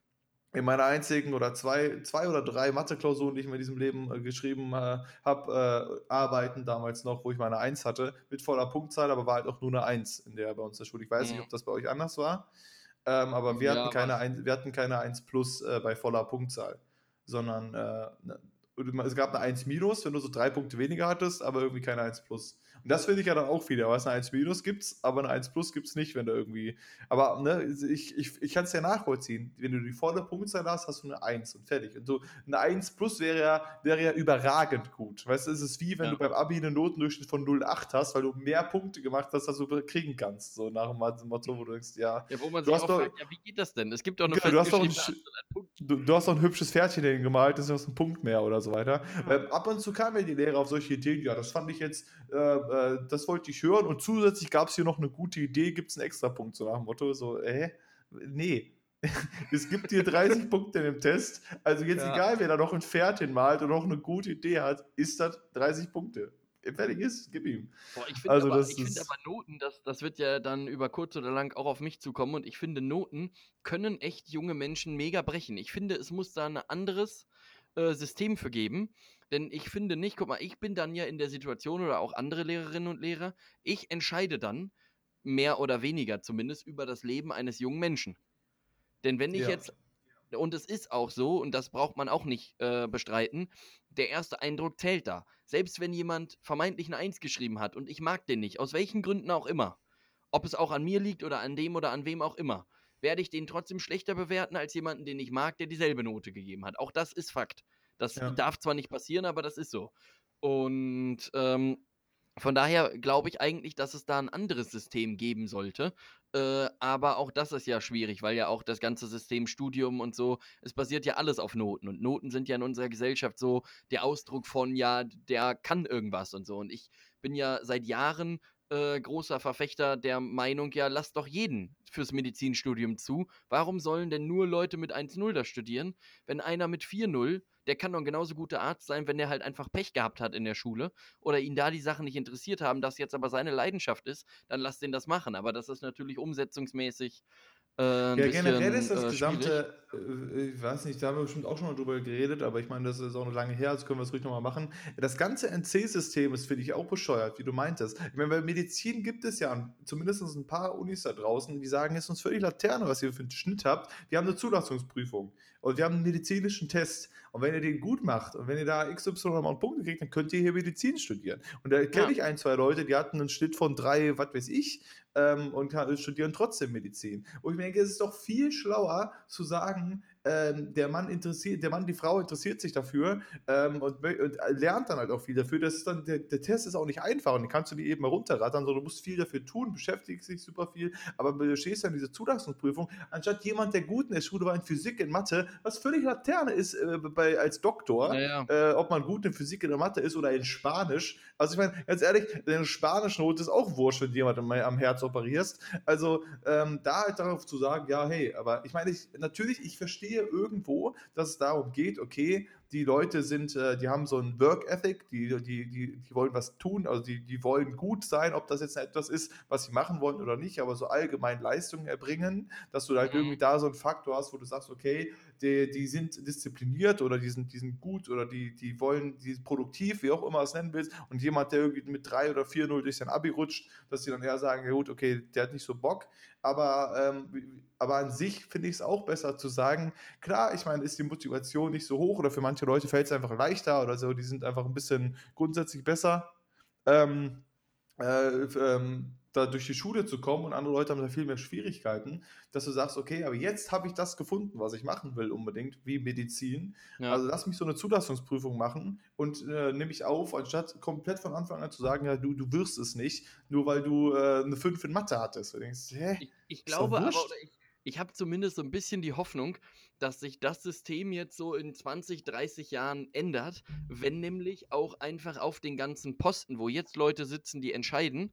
in meiner einzigen oder zwei, zwei oder drei Mathe-Klausuren, die ich mir in diesem Leben äh, geschrieben äh, habe, äh, arbeiten damals noch, wo ich meine 1 hatte, mit voller Punktzahl, aber war halt auch nur eine 1 in der bei uns der Schule. Ich weiß Mhm. nicht, ob das bei euch anders war, ähm, aber wir, Ja, hatten keine 1, wir hatten keine 1 plus äh, bei voller Punktzahl, sondern äh, ne- es gab eine 1 minus, wenn du so drei Punkte weniger hattest, aber irgendwie keine 1 plus. Und das finde ich ja dann auch wieder, was eine 1 minus gibt's, aber eine 1 plus gibt's nicht, wenn du irgendwie. Aber ne, ich, ich, ich kann es ja nachvollziehen. Wenn du die volle Punktzahl hast, hast du eine 1 und fertig. Und so eine 1 plus wäre ja, wäre ja überragend gut. Weißt du, es ist wie wenn Ja. du beim Abi eine Notendurchschnitt von 0,8 hast, weil du mehr Punkte gemacht hast, als du kriegen kannst. So nach dem Motto, wo du denkst, ja, Ja, wo man sich auch doch- fragt, ja, wie geht das denn? Es gibt doch eine Genau, du hast doch ein du, du hast doch ein hübsches Pferdchen gemalt, das ist ein Punkt mehr oder so weiter. Weil ab und zu kamen ja die Lehrer auf solche Ideen, ja, das fand ich jetzt, äh, äh, das wollte ich hören und zusätzlich gab es hier noch eine gute Idee, gibt es einen extra Punkt, so nach dem Motto, so, äh, nee. <laughs> es gibt hier 30 <laughs> Punkte in dem Test, also jetzt Ja. egal, wer da noch ein Pferdchen malt und noch eine gute Idee hat, ist das 30 Punkte. Fertig ist, gib ihm. Boah, ich finde Also aber, ich find aber Noten, das, das wird ja dann über kurz oder lang auch auf mich zukommen und ich finde, Noten können echt junge Menschen mega brechen. Ich finde, es muss da ein anderes äh, System für geben, denn ich finde nicht, guck mal, ich bin dann ja in der Situation oder auch andere Lehrerinnen und Lehrer, ich entscheide dann, mehr oder weniger zumindest, über das Leben eines jungen Menschen. Denn wenn ich Ja. jetzt, und es ist auch so, und das braucht man auch nicht äh, bestreiten, der erste Eindruck zählt da. Selbst wenn jemand vermeintlich eine Eins geschrieben hat und ich mag den nicht, aus welchen Gründen auch immer, ob es auch an mir liegt oder an dem oder an wem auch immer, werde ich den trotzdem schlechter bewerten als jemanden, den ich mag, der dieselbe Note gegeben hat. Auch das ist Fakt. Das Ja. darf zwar nicht passieren, aber das ist so. Und ähm, von daher glaube ich eigentlich, dass es da ein anderes System geben sollte. Äh, aber auch das ist ja schwierig, weil ja auch das ganze System Studium und so, es basiert ja alles auf Noten. Und Noten sind ja in unserer Gesellschaft so der Ausdruck von, ja, der kann irgendwas und so. Und ich bin ja seit Jahren äh, großer Verfechter der Meinung, ja, lass doch jeden fürs Medizinstudium zu. Warum sollen denn nur Leute mit 1-0 da studieren? Wenn einer mit 4-0, der kann doch genauso guter Arzt sein, wenn der halt einfach Pech gehabt hat in der Schule oder ihn da die Sachen nicht interessiert haben, das jetzt aber seine Leidenschaft ist, dann lass den das machen. Aber das ist natürlich umsetzungsmäßig äh, ja, bisschen, generell ist das äh, gesamte, ich weiß nicht, da haben wir bestimmt auch schon mal drüber geredet, aber ich meine, das ist auch noch lange her, also können wir es ruhig nochmal machen. Das ganze NC-System ist, finde ich, auch bescheuert, wie du meintest. Ich meine, bei Medizin gibt es ja zumindest ein paar Unis da draußen, die sagen, es ist uns völlig Laterne, was ihr für einen Schnitt habt. Wir haben eine Zulassungsprüfung und wir haben einen medizinischen Test. Und wenn ihr den gut macht und wenn ihr da XY mal Punkte kriegt, dann könnt ihr hier Medizin studieren. Und da kenne Ja. ich ein, zwei Leute, die hatten einen Schnitt von drei, was weiß ich, ähm, und studieren trotzdem Medizin. Und ich mir denke, es ist doch viel schlauer zu sagen, young ähm, der Mann interessiert, der Mann, die Frau interessiert sich dafür ähm, und, und lernt dann halt auch viel dafür. Das ist dann, der, der Test ist auch nicht einfach und den kannst du dir eben mal runterrattern, sondern du musst viel dafür tun, beschäftigst dich super viel, aber du stehst dann in dieser Zulassungsprüfung, anstatt jemand, der gut in der Schule war in Physik, in Mathe, was völlig Laterne ist äh, bei, als Doktor, Naja. äh, ob man gut in Physik, in der Mathe ist oder in Spanisch. Also ich meine, ganz ehrlich, deine Spanischnote ist auch wurscht, wenn du jemanden am Herz operierst. Also ähm, da halt darauf zu sagen, ja, hey, aber ich meine, ich, natürlich, ich verstehe irgendwo, dass es darum geht, okay, die Leute sind, äh, die haben so ein Work Ethic, die, die, die, die wollen was tun, also die, die wollen gut sein, ob das jetzt etwas ist, was sie machen wollen oder nicht, aber so allgemein Leistungen erbringen, dass du halt Mhm. irgendwie da so einen Faktor hast, wo du sagst, okay, die, die sind diszipliniert oder die sind, die sind gut oder die, die wollen, die sind produktiv, wie auch immer es nennen willst. Und jemand, der irgendwie mit 3 oder 4-0 durch sein Abi rutscht, dass die dann eher sagen, ja gut, okay, der hat nicht so Bock. Aber, ähm, aber an sich finde ich es auch besser zu sagen, klar, ich meine, ist die Motivation nicht so hoch oder für manche Leute fällt es einfach leichter oder so, die sind einfach ein bisschen grundsätzlich besser. Ähm, äh, ähm, da durch die Schule zu kommen und andere Leute haben da viel mehr Schwierigkeiten, dass du sagst, okay, aber jetzt habe ich das gefunden, was ich machen will unbedingt, wie Medizin. Ja. Also lass mich so eine Zulassungsprüfung machen und äh, nimm mich auf, anstatt komplett von Anfang an zu sagen, ja, du, du wirst es nicht, nur weil du äh, eine 5 in Mathe hattest. Du denkst, hä? Ich, ich glaube aber, ich, ich habe zumindest so ein bisschen die Hoffnung, dass sich das System jetzt so in 20, 30 Jahren ändert, wenn nämlich auch einfach auf den ganzen Posten, wo jetzt Leute sitzen, die entscheiden,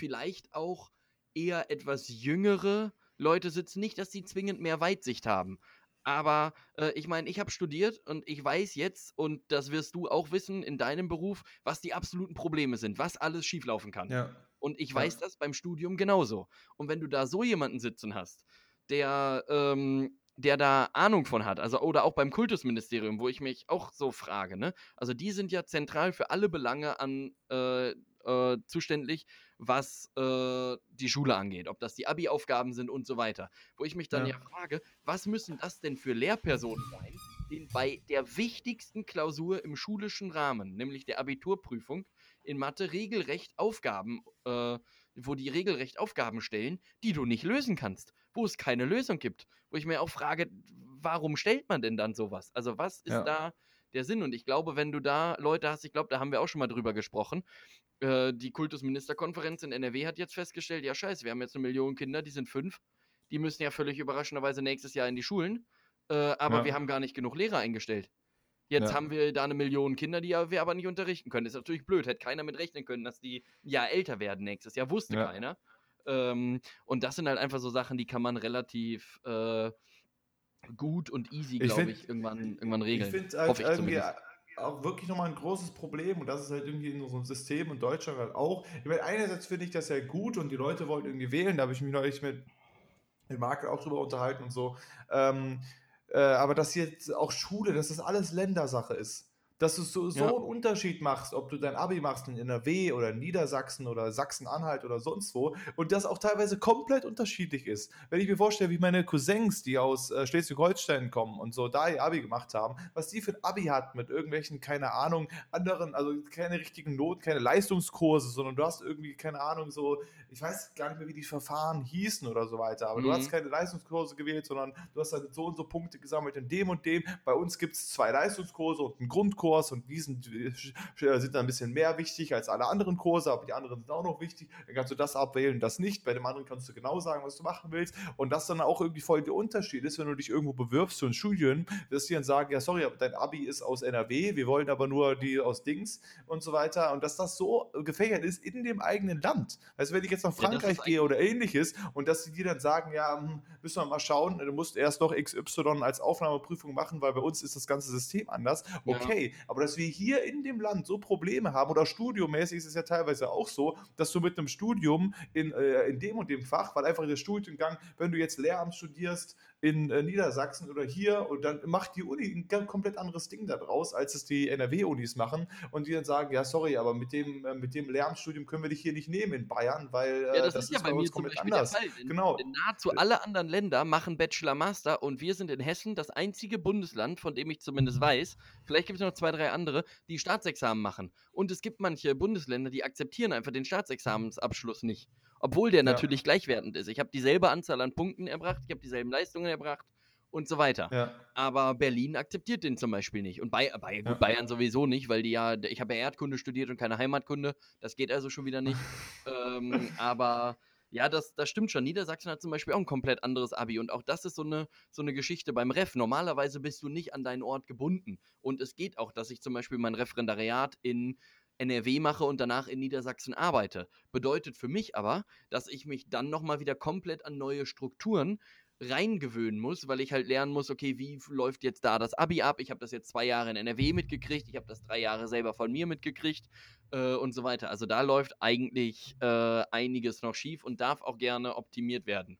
vielleicht auch eher etwas jüngere Leute sitzen. Nicht, dass sie zwingend mehr Weitsicht haben. Aber äh, ich meine, ich habe studiert und ich weiß jetzt, und das wirst du auch wissen in deinem Beruf, was die absoluten Probleme sind, was alles schieflaufen kann. Ja. Und ich Ja. weiß das beim Studium genauso. Und wenn du da so jemanden sitzen hast, der, ähm, der da Ahnung von hat, also oder auch beim Kultusministerium, wo ich mich auch so frage, ne? Also die sind ja zentral für alle Belange an äh, äh, zuständig, was äh, die Schule angeht, ob das die Abi-Aufgaben sind und so weiter. Wo ich mich dann Ja. ja frage, was müssen das denn für Lehrpersonen sein, denen bei der wichtigsten Klausur im schulischen Rahmen, nämlich der Abiturprüfung, in Mathe regelrecht Aufgaben, äh, wo die regelrecht Aufgaben stellen, die du nicht lösen kannst, wo es keine Lösung gibt. Wo ich mir auch frage, warum stellt man denn dann sowas? Also was ist Ja. da der Sinn? Und ich glaube, wenn du da Leute hast, ich glaube, da haben wir auch schon mal drüber gesprochen, äh, die Kultusministerkonferenz in NRW hat jetzt festgestellt, ja scheiße, wir haben jetzt eine Million Kinder, die sind fünf, die müssen ja völlig überraschenderweise nächstes Jahr in die Schulen, äh, aber Ja. wir haben gar nicht genug Lehrer eingestellt. Jetzt Ja. haben wir da eine Million Kinder, die ja- wir aber nicht unterrichten können. Ist natürlich blöd, hätte keiner mit rechnen können, dass die Jahr älter werden nächstes Jahr, wusste Ja. keiner. Ähm, und das sind halt einfach so Sachen, die kann man relativ äh, gut und easy, glaube ich, irgendwann, irgendwann regeln. Ich finde halt irgendwie. Auch wirklich nochmal ein großes Problem und das ist halt irgendwie in unserem System und Deutschland halt auch. Ich meine, einerseits finde ich das ja gut und die Leute wollen irgendwie wählen, da habe ich mich neulich mit, mit Marc auch drüber unterhalten und so. Ähm, äh, aber dass jetzt auch Schule, dass das alles Ländersache ist. Dass du so, so Ja. einen Unterschied machst, ob du dein Abi machst in NRW oder in Niedersachsen oder Sachsen-Anhalt oder sonst wo und das auch teilweise komplett unterschiedlich ist. Wenn ich mir vorstelle, wie meine Cousins, die aus äh, Schleswig-Holstein kommen und so da ihr Abi gemacht haben, was die für ein Abi hatten mit irgendwelchen, keine Ahnung, anderen, also keine richtigen Noten, keine Leistungskurse, sondern du hast irgendwie, keine Ahnung, so, ich weiß gar nicht mehr, wie die Verfahren hießen oder so weiter, aber du Mhm. hast keine Leistungskurse gewählt, sondern du hast dann so und so Punkte gesammelt in dem und dem. Bei uns gibt es zwei Leistungskurse und einen Grundkurs Kurs und die sind, äh, sind dann ein bisschen mehr wichtig als alle anderen Kurse, aber die anderen sind auch noch wichtig. Dann kannst du das abwählen, das nicht. Bei dem anderen kannst du genau sagen, was du machen willst. Und das dann auch irgendwie voll der Unterschied ist, wenn du dich irgendwo bewirbst für ein Studium, dass die dann sagen, ja, sorry, aber dein Abi ist aus NRW, wir wollen aber nur die aus Dings und so weiter. Und dass das so gefächert ist in dem eigenen Land. Also wenn ich jetzt nach Frankreich ja, gehe oder ähnliches und dass die dann sagen, ja, hm, müssen wir mal schauen, du musst erst noch XY als Aufnahmeprüfung machen, weil bei uns ist das ganze System anders. Okay, ja. Aber dass wir hier in dem Land so Probleme haben oder studiomäßig ist es ja teilweise auch so, dass du mit einem Studium in, äh, in dem und dem Fach, weil einfach der Studiengang, wenn du jetzt Lehramt studierst, in äh, Niedersachsen oder hier und dann macht die Uni ein komplett anderes Ding daraus, als es die NRW-Unis machen und die dann sagen, ja sorry, aber mit dem, äh, mit dem Lehramtsstudium können wir dich hier nicht nehmen in Bayern, weil äh, ja, das, das, ist ja bei, bei mir komplett anders. In, genau. In nahezu alle anderen Länder machen Bachelor Master und wir sind in Hessen das einzige Bundesland, von dem ich zumindest weiß, vielleicht gibt es noch zwei, drei andere, die Staatsexamen machen. Und es gibt manche Bundesländer, die akzeptieren einfach den Staatsexamensabschluss nicht obwohl der ja. natürlich gleichwertend ist. Ich habe dieselbe Anzahl an Punkten erbracht, ich habe dieselben Leistungen erbracht und so weiter. Ja. Aber Berlin akzeptiert den zum Beispiel nicht. Und bei, bei ja. Bayern sowieso nicht, weil die ja, ich habe ja Erdkunde studiert und keine Heimatkunde. Das geht also schon wieder nicht. <laughs> ähm, aber ja, das, das stimmt schon. Niedersachsen hat zum Beispiel auch ein komplett anderes Abi. Und auch das ist so eine, so eine Geschichte beim Ref. Normalerweise bist du nicht an deinen Ort gebunden. Und es geht auch, dass ich zum Beispiel mein Referendariat in NRW mache und danach in Niedersachsen arbeite. Bedeutet für mich aber, dass ich mich dann nochmal wieder komplett an neue Strukturen reingewöhnen muss, weil ich halt lernen muss, okay, wie läuft jetzt da das Abi ab? Ich habe das jetzt zwei Jahre in NRW mitgekriegt, ich habe das drei Jahre selber von mir mitgekriegt äh, und so weiter. Also da läuft eigentlich äh, einiges noch schief und darf auch gerne optimiert werden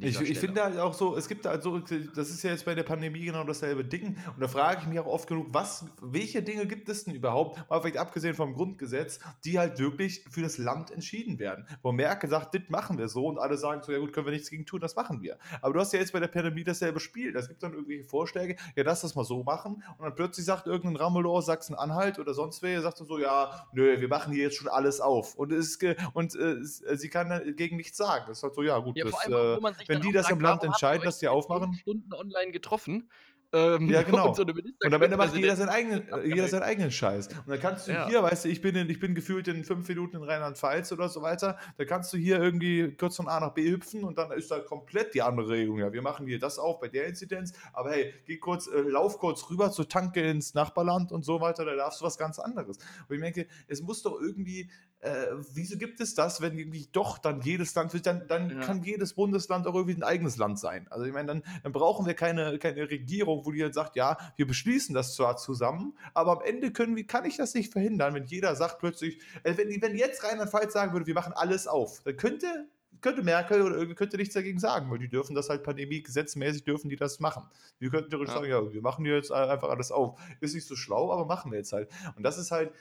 ich, ich finde halt auch so, es gibt halt so, das ist ja jetzt bei der Pandemie genau dasselbe Ding. Und da frage ich mich auch oft genug, was, welche Dinge gibt es denn überhaupt, mal vielleicht abgesehen vom Grundgesetz, die halt wirklich für das Land entschieden werden. Wo Merkel sagt, das machen wir so und alle sagen so, ja gut, können wir nichts gegen tun, das machen wir. Aber du hast ja jetzt bei der Pandemie dasselbe Spiel. Es gibt dann irgendwelche Vorschläge, ja, lass das mal so machen. Und dann plötzlich sagt irgendein Ramelow, Sachsen-Anhalt oder sonst wer, sagt so, ja, nö, wir machen hier jetzt schon alles auf. Und, es, und äh, sie kann gegen nichts sagen. Das ist halt so, ja gut, ja, das, äh, wenn die das im Land entscheiden, dass die aufmachen. Stunden online getroffen. Ähm, ja, <laughs> genau. Und, so und am Ende macht jeder seinen eigenen, äh, jeder seinen eigenen Scheiß. Und dann kannst du ja. hier, weißt du, ich bin, in, ich bin gefühlt in fünf Minuten in Rheinland-Pfalz oder so weiter, da kannst du hier irgendwie kurz von A nach B hüpfen und dann ist da komplett die andere Regelung. Ja, wir machen hier das auf bei der Inzidenz, aber hey, geh kurz, äh, lauf kurz rüber zur Tanke ins Nachbarland und so weiter, da darfst du was ganz anderes. Und ich denke, es muss doch irgendwie äh, wieso gibt es das, wenn irgendwie doch dann jedes Land, dann, dann ja. kann jedes Bundesland auch irgendwie ein eigenes Land sein. Also ich meine, dann, dann brauchen wir keine, keine Regierung, wo die dann sagt, ja, wir beschließen das zwar zusammen, aber am Ende können wir, kann ich das nicht verhindern, wenn jeder sagt plötzlich, äh, wenn, wenn jetzt Rheinland-Pfalz sagen würde, wir machen alles auf, dann könnte könnte Merkel oder irgendwie könnte nichts dagegen sagen, weil die dürfen das halt pandemie-gesetzmäßig dürfen die das machen. Wir könnten theoretisch ja. sagen, ja, wir machen jetzt einfach alles auf. Ist nicht so schlau, aber machen wir jetzt halt. Und das ist halt,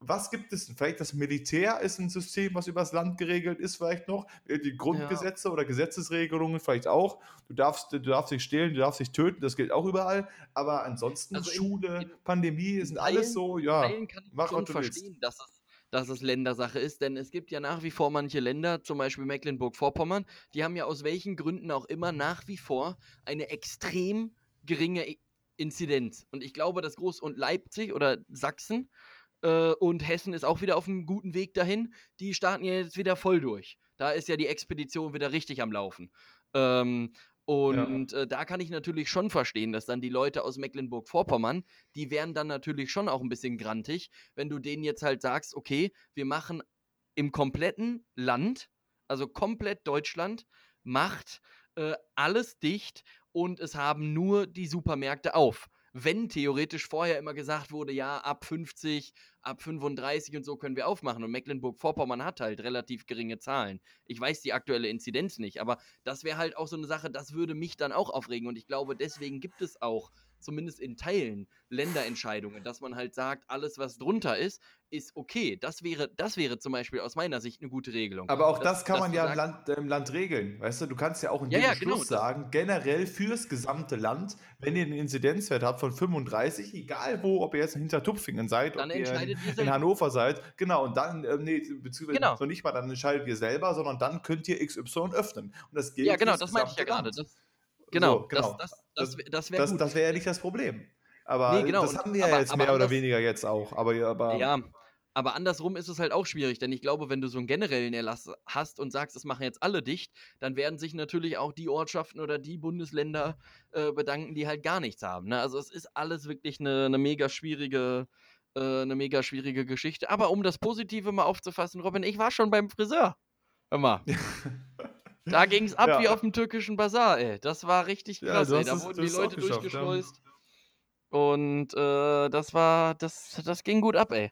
was gibt es? Vielleicht das Militär ist ein System, was übers Land geregelt ist, vielleicht noch. Äh, die Grundgesetze ja. oder Gesetzesregelungen vielleicht auch. Du darfst, du darfst dich stehlen, du darfst dich töten, das gilt auch überall. Aber ansonsten also Schule, in, Pandemie, sind Teilen, alles so, ja. Teilen kann ich mach, schon verstehen, dass es, dass es Ländersache ist, denn es gibt ja nach wie vor manche Länder, zum Beispiel Mecklenburg-Vorpommern, die haben ja aus welchen Gründen auch immer nach wie vor eine extrem geringe Inzidenz. Und ich glaube, dass Groß- und Leipzig oder Sachsen äh, und Hessen ist auch wieder auf einem guten Weg dahin. Die starten jetzt wieder voll durch. Da ist ja die Expedition wieder richtig am Laufen. Ähm, und ja. äh, da kann ich natürlich schon verstehen, dass dann die Leute aus Mecklenburg-Vorpommern, die wären dann natürlich schon auch ein bisschen grantig, wenn du denen jetzt halt sagst, okay, wir machen im kompletten Land, also komplett Deutschland, macht äh, alles dicht und es haben nur die Supermärkte auf wenn theoretisch vorher immer gesagt wurde, ja, ab 50, ab 35 und so können wir aufmachen. Und Mecklenburg-Vorpommern hat halt relativ geringe Zahlen. Ich weiß die aktuelle Inzidenz nicht, aber das wäre halt auch so eine Sache, das würde mich dann auch aufregen. Und ich glaube, deswegen gibt es auch zumindest in Teilen Länderentscheidungen, dass man halt sagt, alles, was drunter ist, ist okay. Das wäre, das wäre zum Beispiel aus meiner Sicht eine gute Regelung. Aber auch das, das kann man ja im Land, im Land, regeln. Weißt du, du kannst ja auch in ja, dem ja, Schluss genau, sagen, generell fürs gesamte Land, wenn ihr einen Inzidenzwert habt von 35, egal wo, ob ihr jetzt hinter Tupfingen seid, dann ob ihr in, in, Hannover seid, genau, und dann, äh, nee, beziehungsweise genau. nicht mal, dann entscheidet ihr selber, sondern dann könnt ihr XY öffnen. Und das gilt Ja, genau, das meinte ich ja gerade. Das, genau, so, genau. Das, das, das, das wäre das, das wär ja nicht das Problem. Aber Nee, genau, das und- haben wir aber- ja jetzt aber mehr oder weniger jetzt auch. Aber, aber Ja, aber andersrum ist es halt auch schwierig, denn ich glaube, wenn du so einen generellen Erlass hast und sagst, es machen jetzt alle dicht, dann werden sich natürlich auch die Ortschaften oder die Bundesländer äh, bedanken, die halt gar nichts haben. Ne? Also es ist alles wirklich eine, eine mega schwierige, äh, eine mega schwierige Geschichte. Aber um das Positive mal aufzufassen, Robin, ich war schon beim Friseur. Hör mal. <laughs> Da ging es ab Ja. wie auf dem türkischen Bazar, ey. Das war richtig Ja, krass, du ey. Da wurden die Leute geschafft, ja. durchgeschleust. Und äh, das war, das, das ging gut ab, ey.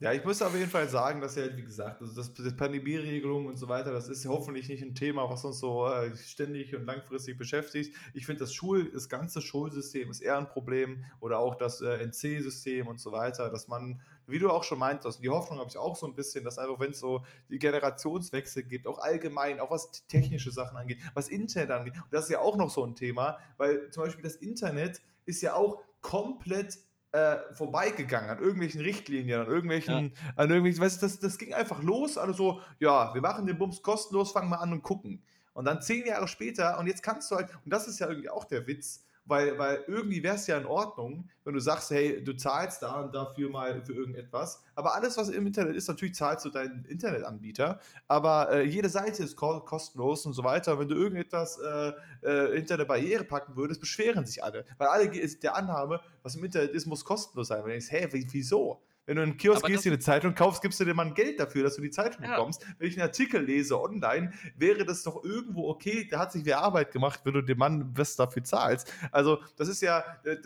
Ja, ich muss auf jeden Fall sagen, dass ja, wie gesagt, also das, das Pandemieregelung und so weiter, das ist ja hoffentlich nicht ein Thema, was uns so äh, ständig und langfristig beschäftigt. Ich finde, das Schul, das ganze Schulsystem ist eher ein Problem oder auch das äh, NC-System und so weiter, dass man, wie du auch schon meintest, die Hoffnung habe ich auch so ein bisschen, dass einfach, wenn es so die Generationswechsel gibt, auch allgemein, auch was technische Sachen angeht, was Internet angeht, und das ist ja auch noch so ein Thema, weil zum Beispiel das Internet ist ja auch komplett äh, vorbeigegangen an irgendwelchen Richtlinien, an irgendwelchen, an irgendwelchen, weißt du, das, das ging einfach los, alle so, ja, wir machen den Bums kostenlos, fangen mal an und gucken. Und dann zehn Jahre später, und jetzt kannst du halt, und das ist ja irgendwie auch der Witz, weil, weil irgendwie wäre es ja in Ordnung, wenn du sagst, hey, du zahlst da und dafür mal für irgendetwas. Aber alles, was im Internet ist, natürlich zahlst du deinen Internetanbieter. Aber äh, jede Seite ist ko kostenlos und so weiter. Wenn du irgendetwas äh, äh, hinter eine Barriere packen würdest, beschweren sich alle. Weil alle ist der Annahme, was im Internet ist, muss kostenlos sein. Und du denkst, wie- wieso? Wenn du in den Kiosk Aber gehst, dir eine Zeitung kaufst, gibst du dir mal ein Geld dafür, dass du die Zeitung Ja. bekommst. Wenn ich einen Artikel lese online, wäre das doch irgendwo okay, da hat sich wer Arbeit gemacht, wenn du dem Mann was dafür zahlst. Also, das ist ja, äh,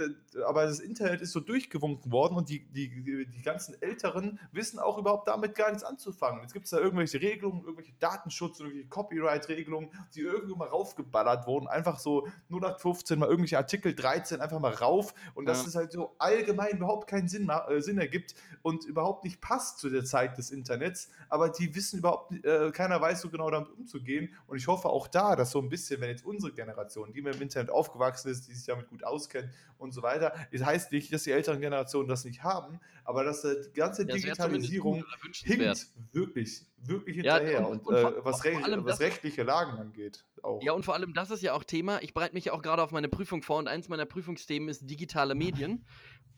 aber das Internet ist so durchgewunken worden und die, die, die, ganzen Älteren wissen auch überhaupt damit gar nichts anzufangen. Jetzt gibt es da irgendwelche Regelungen, irgendwelche Datenschutz, irgendwelche Copyright-Regelungen, die irgendwo mal raufgeballert wurden. Einfach so 0815 mal irgendwelche Artikel 13 einfach mal rauf und dass Ja. es halt so allgemein überhaupt keinen Sinn, äh, Sinn ergibt und überhaupt nicht passt zu der Zeit des Internets. Aber die wissen überhaupt, äh, keiner weiß so genau damit umzugehen. Und ich hoffe auch da, dass so ein bisschen, wenn jetzt unsere Generation, die mit dem Internet aufgewachsen ist, die sich damit gut auskennt und so weiter, es heißt nicht, dass die älteren Generationen das nicht haben, aber dass die ganze Das zumindest Digitalisierung hinkt wirklich, wirklich Ja, hinterher. und- und und äh, was, rech- was das- rechtliche Lagen angeht. Auch. Ja, und vor allem, das ist ja auch Thema. Ich bereite mich ja auch gerade auf meine Prüfung vor und eins meiner Prüfungsthemen ist digitale Medien.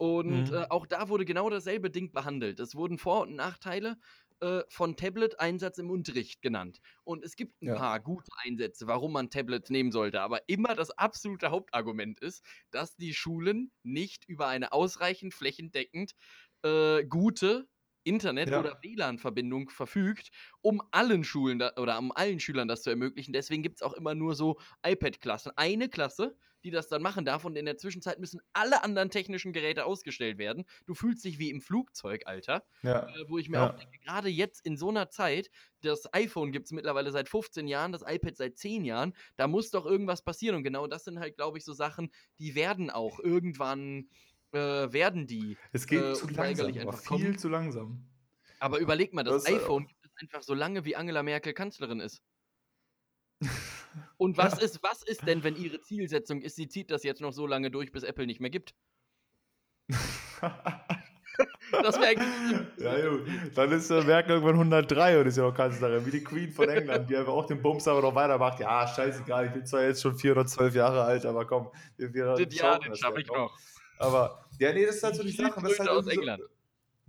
Und Mhm. äh, auch da wurde genau dasselbe Ding behandelt. Es wurden Vor- und Nachteile äh, von Tablet-Einsatz im Unterricht genannt. Und es gibt ein Ja. paar gute Einsätze, warum man Tablets nehmen sollte. Aber immer das absolute Hauptargument ist, dass die Schulen nicht über eine ausreichend flächendeckend äh, gute Internet- Ja. oder WLAN-Verbindung verfügt, um allen Schulen da, oder um allen Schülern das zu ermöglichen. Deswegen gibt es auch immer nur so iPad-Klassen. Eine Klasse, die das dann machen darf und in der Zwischenzeit müssen alle anderen technischen Geräte ausgestellt werden. Du fühlst dich wie im Flugzeug, Alter. Ja. Äh, wo ich mir Ja. auch denke, gerade jetzt in so einer Zeit, das iPhone gibt es mittlerweile seit 15 Jahren, das iPad seit 10 Jahren, da muss doch irgendwas passieren. Und genau das sind halt, glaube ich, so Sachen, die werden auch irgendwann, äh, werden die. Es geht äh, zu langsam, einfach viel kommen. zu langsam. Aber überleg mal, das, Das, äh, iPhone gibt es einfach so lange, wie Angela Merkel Kanzlerin ist. Und was, ist, was ist denn, wenn ihre Zielsetzung ist, sie zieht das jetzt noch so lange durch, bis Apple nicht mehr gibt? <laughs> Das wäre eigentlich. Ja, gut. Dann ist äh, Merkel irgendwann 103 und ist ja noch Kanzlerin, wie die Queen von England, die einfach auch den Bums aber noch weitermacht. Ja, scheißegal, ich bin zwar jetzt schon 412 Jahre alt, aber komm, wir, wir Ja, den schaffe ich noch. Aber, ja, nee, das ist halt so die Sache. Das ist halt aus so, England.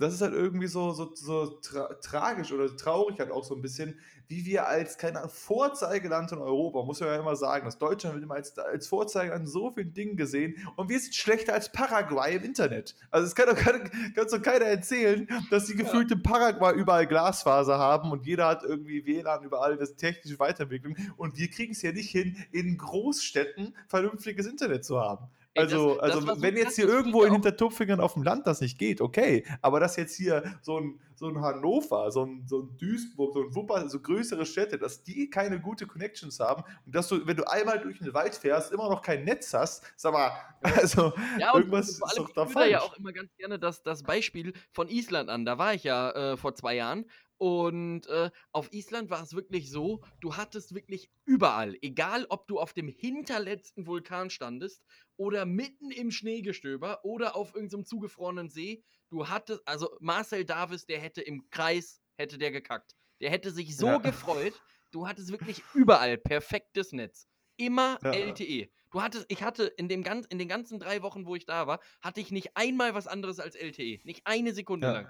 Das ist halt irgendwie so, so, so tra tragisch oder traurig halt auch so ein bisschen, wie wir als, keine Ahnung, Vorzeigeland in Europa, muss man ja immer sagen, dass Deutschland wird immer als, als Vorzeigeland in so vielen Dingen gesehen und wir sind schlechter als Paraguay im Internet. Also es kann doch keiner, kann doch keiner erzählen, dass die gefühlt in Paraguay überall Glasfaser haben und jeder hat irgendwie WLAN überall, das technische Weiterentwicklung und wir kriegen es ja nicht hin, in Großstädten vernünftiges Internet zu haben. Also, das- das also so wenn jetzt hier das irgendwo in Hintertupfingen auf dem Land das nicht geht, okay. Aber dass jetzt hier so ein, so ein Hannover, so ein, so ein Duisburg, so ein Wupper, so größere Städte, dass die keine gute Connections haben und dass du, wenn du einmal durch den Wald fährst, immer noch kein Netz hast, sag mal, also Ja, irgendwas ist doch da ich führe ja falsch. auch immer ganz gerne das, das Beispiel von Island an. Da war ich ja äh, vor zwei Jahren. Und äh, auf Island war es wirklich so, du hattest wirklich überall, egal ob du auf dem hinterletzten Vulkan standest oder mitten im Schneegestöber oder auf irgendeinem zugefrorenen See, du hattest, also Marcel Davis, der hätte im Kreis, hätte der gekackt. Der hätte sich so Ja. gefreut, du hattest wirklich überall perfektes Netz. Immer Ja. LTE. Du hattest, ich hatte in, dem ganz, in den ganzen drei Wochen, wo ich da war, hatte ich nicht einmal was anderes als LTE. Nicht eine Sekunde Ja. lang.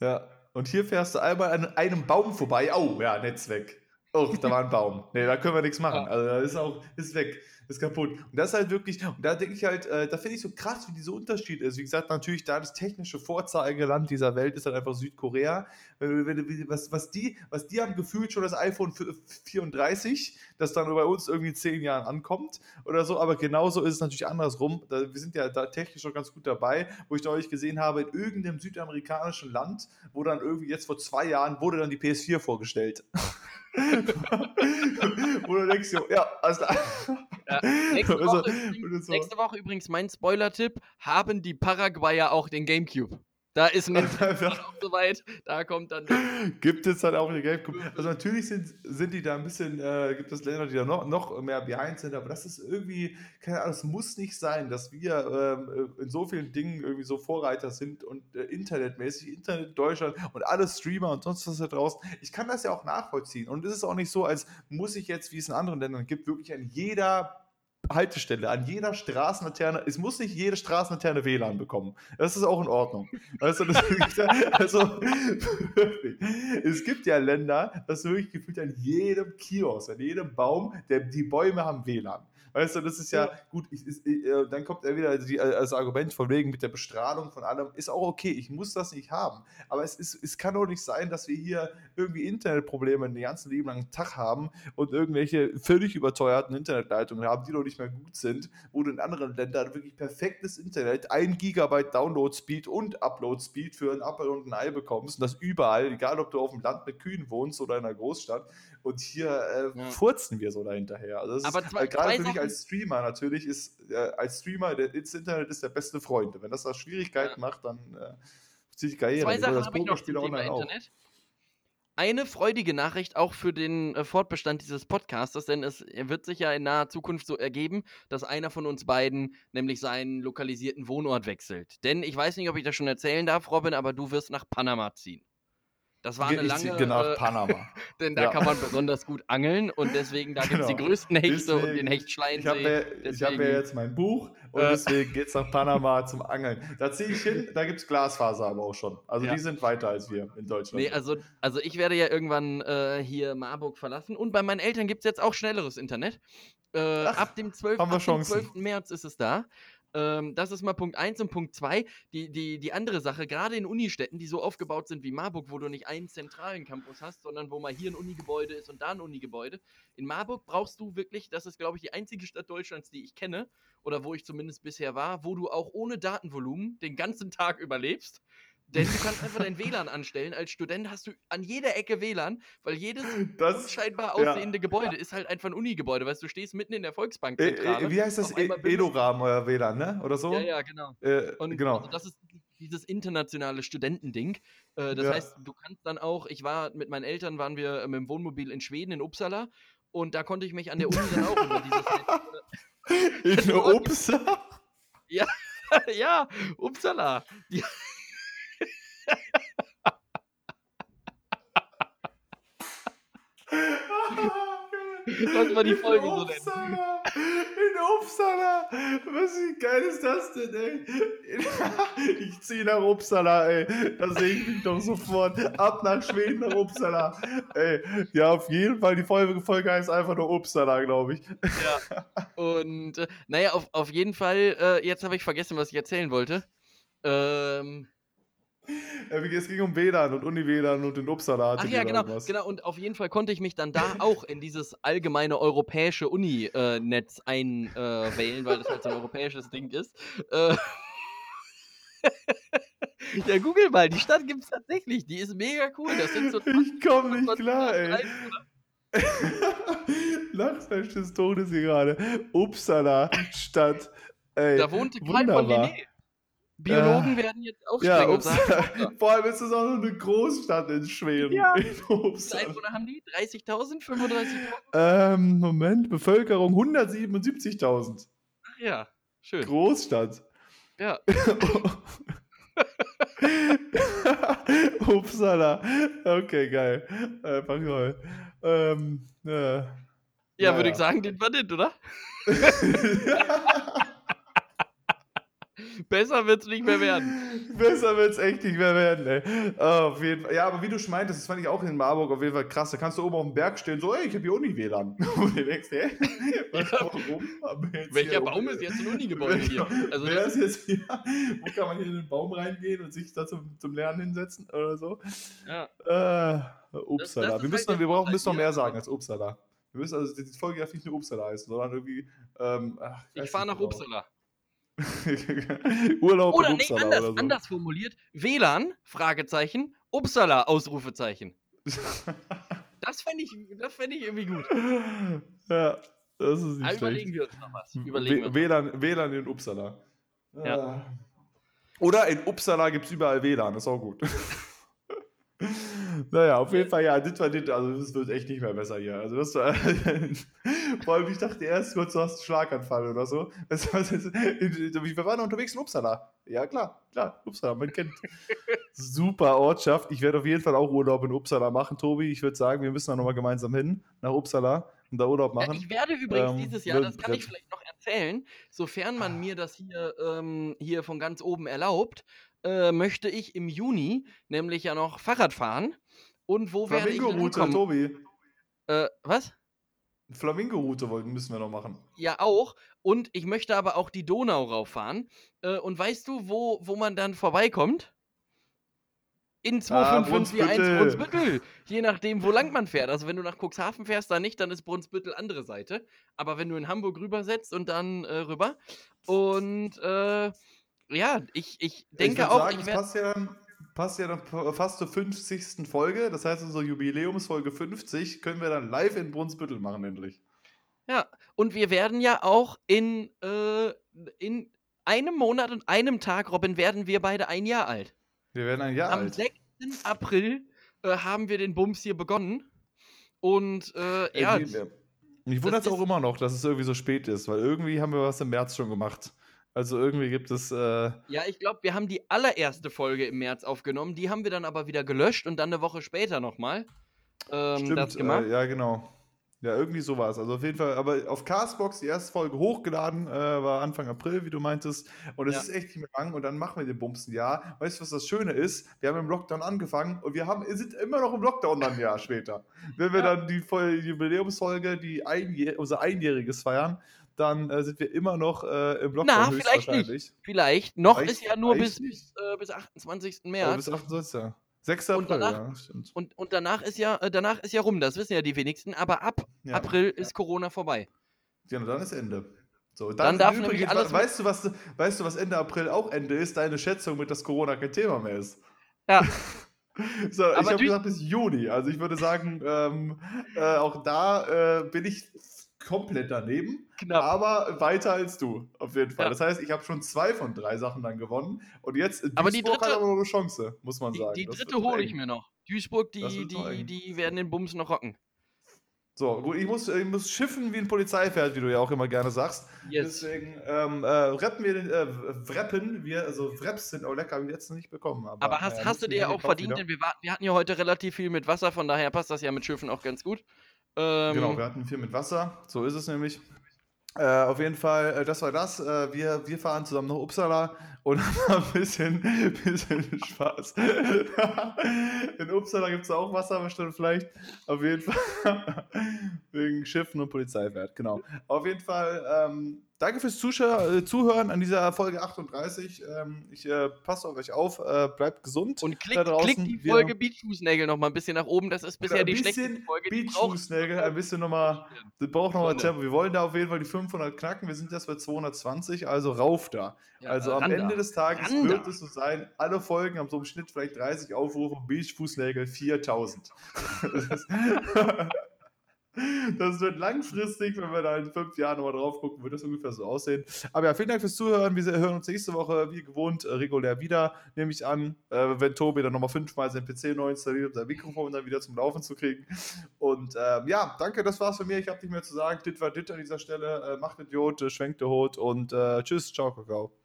Ja. Und hier fährst du einmal an einem Baum vorbei. Oh, ja, Netz weg. Oh, da war ein Baum. Nee, da können wir nichts machen. Also, da ist auch, ist weg. Ist kaputt. Und das ist halt wirklich, und da denke ich halt, äh, da finde ich so krass, wie dieser Unterschied ist. Wie gesagt, natürlich, da das technische Vorzeigeland dieser Welt ist halt einfach Südkorea. Was, was, die, was die haben gefühlt schon das iPhone 34, das dann bei uns irgendwie in zehn Jahren ankommt oder so. Aber genauso ist es natürlich andersrum. Da, wir sind ja da technisch schon ganz gut dabei, wo ich neulich gesehen habe, in irgendeinem südamerikanischen Land, wo dann irgendwie jetzt vor zwei Jahren wurde dann die PS4 vorgestellt. <laughs> <laughs> wo du denkst, ja, also, Ja, nächste, Also, Woche und übrigens, nächste Woche übrigens mein Spoiler-Tipp: haben die Paraguayer auch den Gamecube? Da ist Einfach- auch soweit. Da kommt dann. gibt es dann auch eine Gamecube. Also natürlich sind, sind die da ein bisschen, äh, gibt es Länder, die da noch, noch mehr behind sind, aber das ist irgendwie, keine Ahnung, es muss nicht sein, dass wir ähm, in so vielen Dingen irgendwie so Vorreiter sind und äh, internetmäßig, Internet in Deutschland und alle Streamer und sonst was da draußen. Ich kann das ja auch nachvollziehen und es ist auch nicht so, als muss ich jetzt, wie es in anderen Ländern gibt, wirklich an jeder Haltestelle, an jeder Straßenlaterne, es muss nicht jede Straßenlaterne WLAN bekommen. Das ist auch in Ordnung. Du, das, also, es gibt ja Länder, das wirklich gefühlt an jedem Kiosk, an jedem Baum, der, die Bäume haben WLAN. Weißt du, das ist ja, Ja. gut, ich, ist, äh, dann kommt er wieder die, das Argument von wegen mit der Bestrahlung von allem, ist auch okay, ich muss das nicht haben. Aber es, ist, es kann doch nicht sein, dass wir hier irgendwie Internetprobleme den ganzen Leben lang Tag haben und irgendwelche völlig überteuerten Internetleitungen haben, die doch nicht mehr gut sind, wo du in anderen Ländern wirklich perfektes Internet, 1 Gigabyte Download-Speed und Upload-Speed für ein Apple und ein Ei bekommst und das überall, egal ob du auf dem Land mit Kühen wohnst oder in einer Großstadt. Und hier äh, Ja. furzen wir so dahinterher. Also das Aber ist, äh, gerade für mich als Streamer natürlich ist, äh, als Streamer, der, das Internet ist der beste Freund. Wenn das da Schwierigkeiten macht, dann äh, zieht die Karriere. Zwei Sachen das Thema online auch. Internet. Eine freudige Nachricht auch für den äh, Fortbestand dieses Podcastes, denn es wird sich ja in naher Zukunft so ergeben, dass einer von uns beiden nämlich seinen lokalisierten Wohnort wechselt. Denn ich weiß nicht, ob ich das schon erzählen darf, Robin, aber du wirst nach Panama ziehen. Das war eine Ich lange, genau, äh, Panama. <laughs> denn da ja. kann man besonders gut angeln und deswegen, da gibt es die Genau. größten Hechte und den Deswegen- Hechtschleinsee. Ich habe hab ja deswegen- jetzt mein Buch und Äh. deswegen geht es nach Panama <laughs> zum Angeln. Da ziehe ich hin, da gibt es Glasfaser aber auch schon. Also Ja. die sind weiter als wir in Deutschland. Nee, also, also ich werde ja irgendwann äh, hier Marburg verlassen und bei meinen Eltern gibt es jetzt auch schnelleres Internet. Äh, Ach, ab dem 12. haben wir ab dem Chancen. 12. März ist es da. Ähm, das ist mal Punkt 1 und Punkt 2. Die, die, die andere Sache, gerade in Unistädten, die so aufgebaut sind wie Marburg, wo du nicht einen zentralen Campus hast, sondern wo mal hier ein Unigebäude ist und da ein Unigebäude. In Marburg brauchst du wirklich, das ist glaube ich die einzige Stadt Deutschlands, die ich kenne, oder wo ich zumindest bisher war, wo du auch ohne Datenvolumen den ganzen <laughs> Tag überlebst. Denn du kannst einfach dein WLAN anstellen. Als Student hast du an jeder Ecke WLAN, weil jedes <laughs> das, unscheinbar ja. aussehende Gebäude ist halt einfach ein Unigebäude. Weißt du, du stehst mitten in der äh, Volksbankzentrale. äh, wie heißt das? E- Edoram euer WLAN, ne? Oder so? Ja, ja, genau. Äh, Und genau. also das ist dieses internationale Studentending. Äh, das Ja. heißt, du kannst dann auch, ich war mit meinen Eltern, waren wir äh, mit dem Wohnmobil in Schweden, in Uppsala. Und da konnte ich mich an der Uni dann auch über dieses <laughs> In <laughs> du- Ups. ja, Uppsala. Die, <laughs> Lass mal die Folge so. Uppsala. In Uppsala. Was wie geil ist das denn, ey? <laughs> Ich ziehe nach Uppsala, ey. Da sehe ich mich doch sofort. Ab nach Schweden nach Uppsala. Ey, ja, auf jeden Fall. Die Folge, Folge heißt einfach nur Uppsala, glaube ich. Und äh, naja, auf, auf jeden Fall, äh, jetzt habe ich vergessen, was ich erzählen wollte. Ähm, Äh, Es ging um WLAN und Uni-WLAN und in Uppsala ach ja, genau, genau. Und auf jeden Fall konnte ich mich dann da auch in dieses allgemeine europäische Uni-Netz einwählen, weil das halt so ein europäisches Ding ist. Äh, <laughs> ja, google mal, die Stadt gibt es tatsächlich. Die ist mega cool. Das sind so Ich komme nicht 20 klar, ey. <laughs> Lachfleisch des Todes hier gerade. Uppsala Stadt. Ey, Da wohnte Kai von. Linné. Biologen werden jetzt Ja, aufspringen und sagen. Vor allem ist es auch noch eine Großstadt in Schweden. Ja. <laughs> In. Einwohner haben die? 30.000? 35.000? Ähm, Moment, Bevölkerung 177.000. Ach ja, schön. Großstadt. Ja. <laughs> Uppsala. Okay, geil. Einfach toll. Ähm, ja. Ja, würde Naja. ich sagen, den war das, oder? <laughs> Besser wird's nicht mehr werden. Besser wird's echt nicht mehr werden, ey. Oh, auf jeden Fall. Ja, aber wie du schon meintest, das fand ich auch in Marburg auf jeden Fall krass. Da kannst du oben auf dem Berg stehen, so, ey, ich habe hier Uni WLAN. <laughs> Und du denkst, hä? Was, Ja. warum Welcher Baum ist jetzt ein Unigebäude hier? Also Wer das ist jetzt hier? Wo kann man hier in den Baum reingehen und sich da zum, zum Lernen hinsetzen oder so? Ja. Äh, Upsala. das ist wir müssen, halt wir brauchen, müssen noch mehr sagen als Upsala. Wir müssen also die Folge darf nicht nur Upsala heißen, sondern irgendwie. Ähm, ach, Ich fahre nach genau. Upsala. <laughs> Urlaub Oder in nee, anders, oder so. anders formuliert. WLAN, Fragezeichen, Upsala, Ausrufezeichen. <laughs> Das fände ich, das fänd ich irgendwie gut. ja, das ist nicht schlecht. überlegen wir uns noch was. Überlegen. WLAN, WLAN in Uppsala. Ja. Äh. Oder in Uppsala gibt es überall WLAN, ist auch gut. <laughs> naja, auf jeden Fall, ja, das war das, also das wird echt nicht mehr besser hier. Also das war, <laughs> vor allem, ich dachte erst kurz, du hast einen Schlaganfall oder so. Das, das, das, wir waren unterwegs in Uppsala. Ja, klar, klar, Uppsala, man kennt. Super Ortschaft. Ich werde auf jeden Fall auch Urlaub in Uppsala machen, Tobi. Ich würde sagen, wir müssen da nochmal gemeinsam hin, nach Uppsala und da Urlaub Ja, machen. ich werde übrigens Ähm, dieses Jahr, das kann ich vielleicht noch erzählen, sofern man mir das hier, ähm, hier von ganz oben erlaubt, äh, möchte ich im Juni nämlich ja noch Fahrrad fahren. Und wo werde ich Flamingo-Route? Tobi. Äh, was? Flamingo-Route wollten, müssen wir noch machen. Ja, auch. Und ich möchte aber auch die Donau rauffahren. Äh, und weißt du, wo, wo man dann vorbeikommt? In Ah, 25541 Brunsbüttel. Brunsbüttel. Je nachdem, wo lang man fährt. Also wenn du nach Cuxhaven fährst, dann nicht, dann ist Brunsbüttel andere Seite. Aber wenn du in Hamburg rübersetzt und dann äh, rüber. Und äh, ja, ich, ich denke würd auch, sagen, ich es werde. passt ja passt ja dann pa- fast zur 50. Folge. Das heißt, unsere Jubiläumsfolge 50 können wir dann live in Brunsbüttel machen, endlich. Ja, und wir werden ja auch in, äh, in einem Monat und einem Tag, Robin, werden wir beide ein Jahr alt. Wir werden ein Jahr Am alt. 6. April äh, haben wir den Bums hier begonnen. Und äh, Ey, ja, Mich wundert es auch immer noch, dass es irgendwie so spät ist, weil irgendwie haben wir was im März schon gemacht. Also irgendwie gibt es. Äh, ja, ich glaube, wir haben die allererste Folge im März aufgenommen. Die haben wir dann aber wieder gelöscht und dann eine Woche später nochmal ähm, das stimmt, gemacht. äh, ja, genau. Ja, irgendwie sowas. Also auf jeden Fall, aber auf Castbox die erste Folge hochgeladen, äh, war Anfang April, wie du meintest. Und es Ja. ist echt nicht mehr lang und dann machen wir den Bums ein Jahr. Weißt du, was das Schöne ist? Wir haben im Lockdown angefangen und wir haben, sind immer noch im Lockdown dann ein Jahr später. Wenn wir Ja. dann die Voll- Jubiläumsfolge, die einjähr unser Einjähriges feiern, dann äh, sind wir immer noch äh, im Lockdown Na, vielleicht nicht. Vielleicht. Noch Weiß- ist ja nur bis, bis, äh, bis 28. Aber März. bis 28. 6. Und April, danach- ja, stimmt. Und, und danach ist ja, äh, danach ist ja rum, das wissen ja die wenigsten, aber ab Ja. April ist Corona vorbei. Ja, und dann ist Ende. So, dann, Dann darf übrigens, alles weißt, du, was, weißt du, was Ende April auch Ende ist? Deine Schätzung mit, dass Corona kein Thema mehr ist. Ja. <laughs> So, ich Aber habe du- gesagt bis Juni. Also ich würde sagen, ähm, äh, auch da äh, bin ich komplett daneben, Knapp. aber weiter als du, auf jeden Fall. Ja. Das heißt, ich habe schon zwei von drei Sachen dann gewonnen und jetzt Aber die Duisburg hat dritte- aber noch eine Chance, muss man Die, sagen. die Das dritte hole ich mir noch. Duisburg, die, die, die werden den Bums noch rocken. So, gut, ich muss, ich muss schiffen wie ein Polizeipferd, wie du ja auch immer gerne sagst. Deswegen ähm, äh, rappen wir den, äh, wrappen wir, also Wraps sind auch lecker, habe ich jetzt nicht bekommen. Aber, Aber hast, naja, hast du dir wir ja auch verdient, wieder. denn wir, war, wir hatten ja heute relativ viel mit Wasser, von daher passt das ja mit Schiffen auch ganz gut. Ähm, Genau, wir hatten viel mit Wasser, so ist es nämlich. Äh, auf jeden Fall, äh, das war das. Äh, wir, wir fahren zusammen nach Uppsala und <laughs> haben ein bisschen, bisschen Spaß. <laughs> In Uppsala gibt es auch Wasserbestand vielleicht. Auf jeden Fall. <laughs> Wegen Schiffen und Polizeipferd, genau. Auf jeden Fall, ähm, danke fürs Zuschau äh, Zuhören an dieser Folge 38. Ähm, ich äh, passe auf euch auf, äh, bleibt gesund. und da klick, die Wir- Folge Beachfußnägel noch mal ein bisschen nach oben. Das ist bisher ein die schlechteste Folge. Beachfußnägel, ein bisschen nochmal Das braucht nochmal. Tempo. Wir wollen da auf jeden Fall die 500 knacken. Wir sind jetzt bei 220, also rauf da. Ja, also am ran da. Ende des Tages Ran wird da. es so sein, alle Folgen haben so im Schnitt vielleicht 30 Aufrufe, Beachfußnägel 4000. <laughs> <laughs> das, wird langfristig, wenn wir da in fünf Jahren nochmal drauf gucken, wird das ungefähr so aussehen. Aber ja, vielen Dank fürs Zuhören. Wir hören uns nächste Woche, wie gewohnt, äh, regulär wieder, nehme ich an, äh, wenn Tobi dann nochmal fünfmal seinen PC neu installiert, um sein Mikrofon dann wieder zum Laufen zu kriegen. Und ähm, ja, danke, das war's von mir. Ich habe nicht mehr zu sagen. Dit war dit an dieser Stelle. Äh, macht Idiot, schwenkt der Hut und äh, tschüss, ciao, Kakao.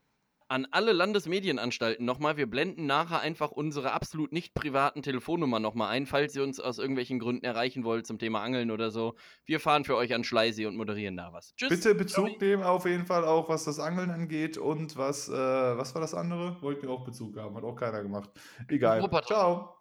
An alle Landesmedienanstalten nochmal, wir blenden nachher einfach unsere absolut nicht privaten Telefonnummern nochmal ein, falls ihr uns aus irgendwelchen Gründen erreichen wollt zum Thema Angeln oder so. Wir fahren für euch an Schleisi und moderieren da was. Tschüss. Bitte Bezug nehmen auf jeden Fall auch, was das Angeln angeht und was, äh, was war das andere? Wollten wir auch Bezug haben, hat auch keiner gemacht. Egal. Ciao.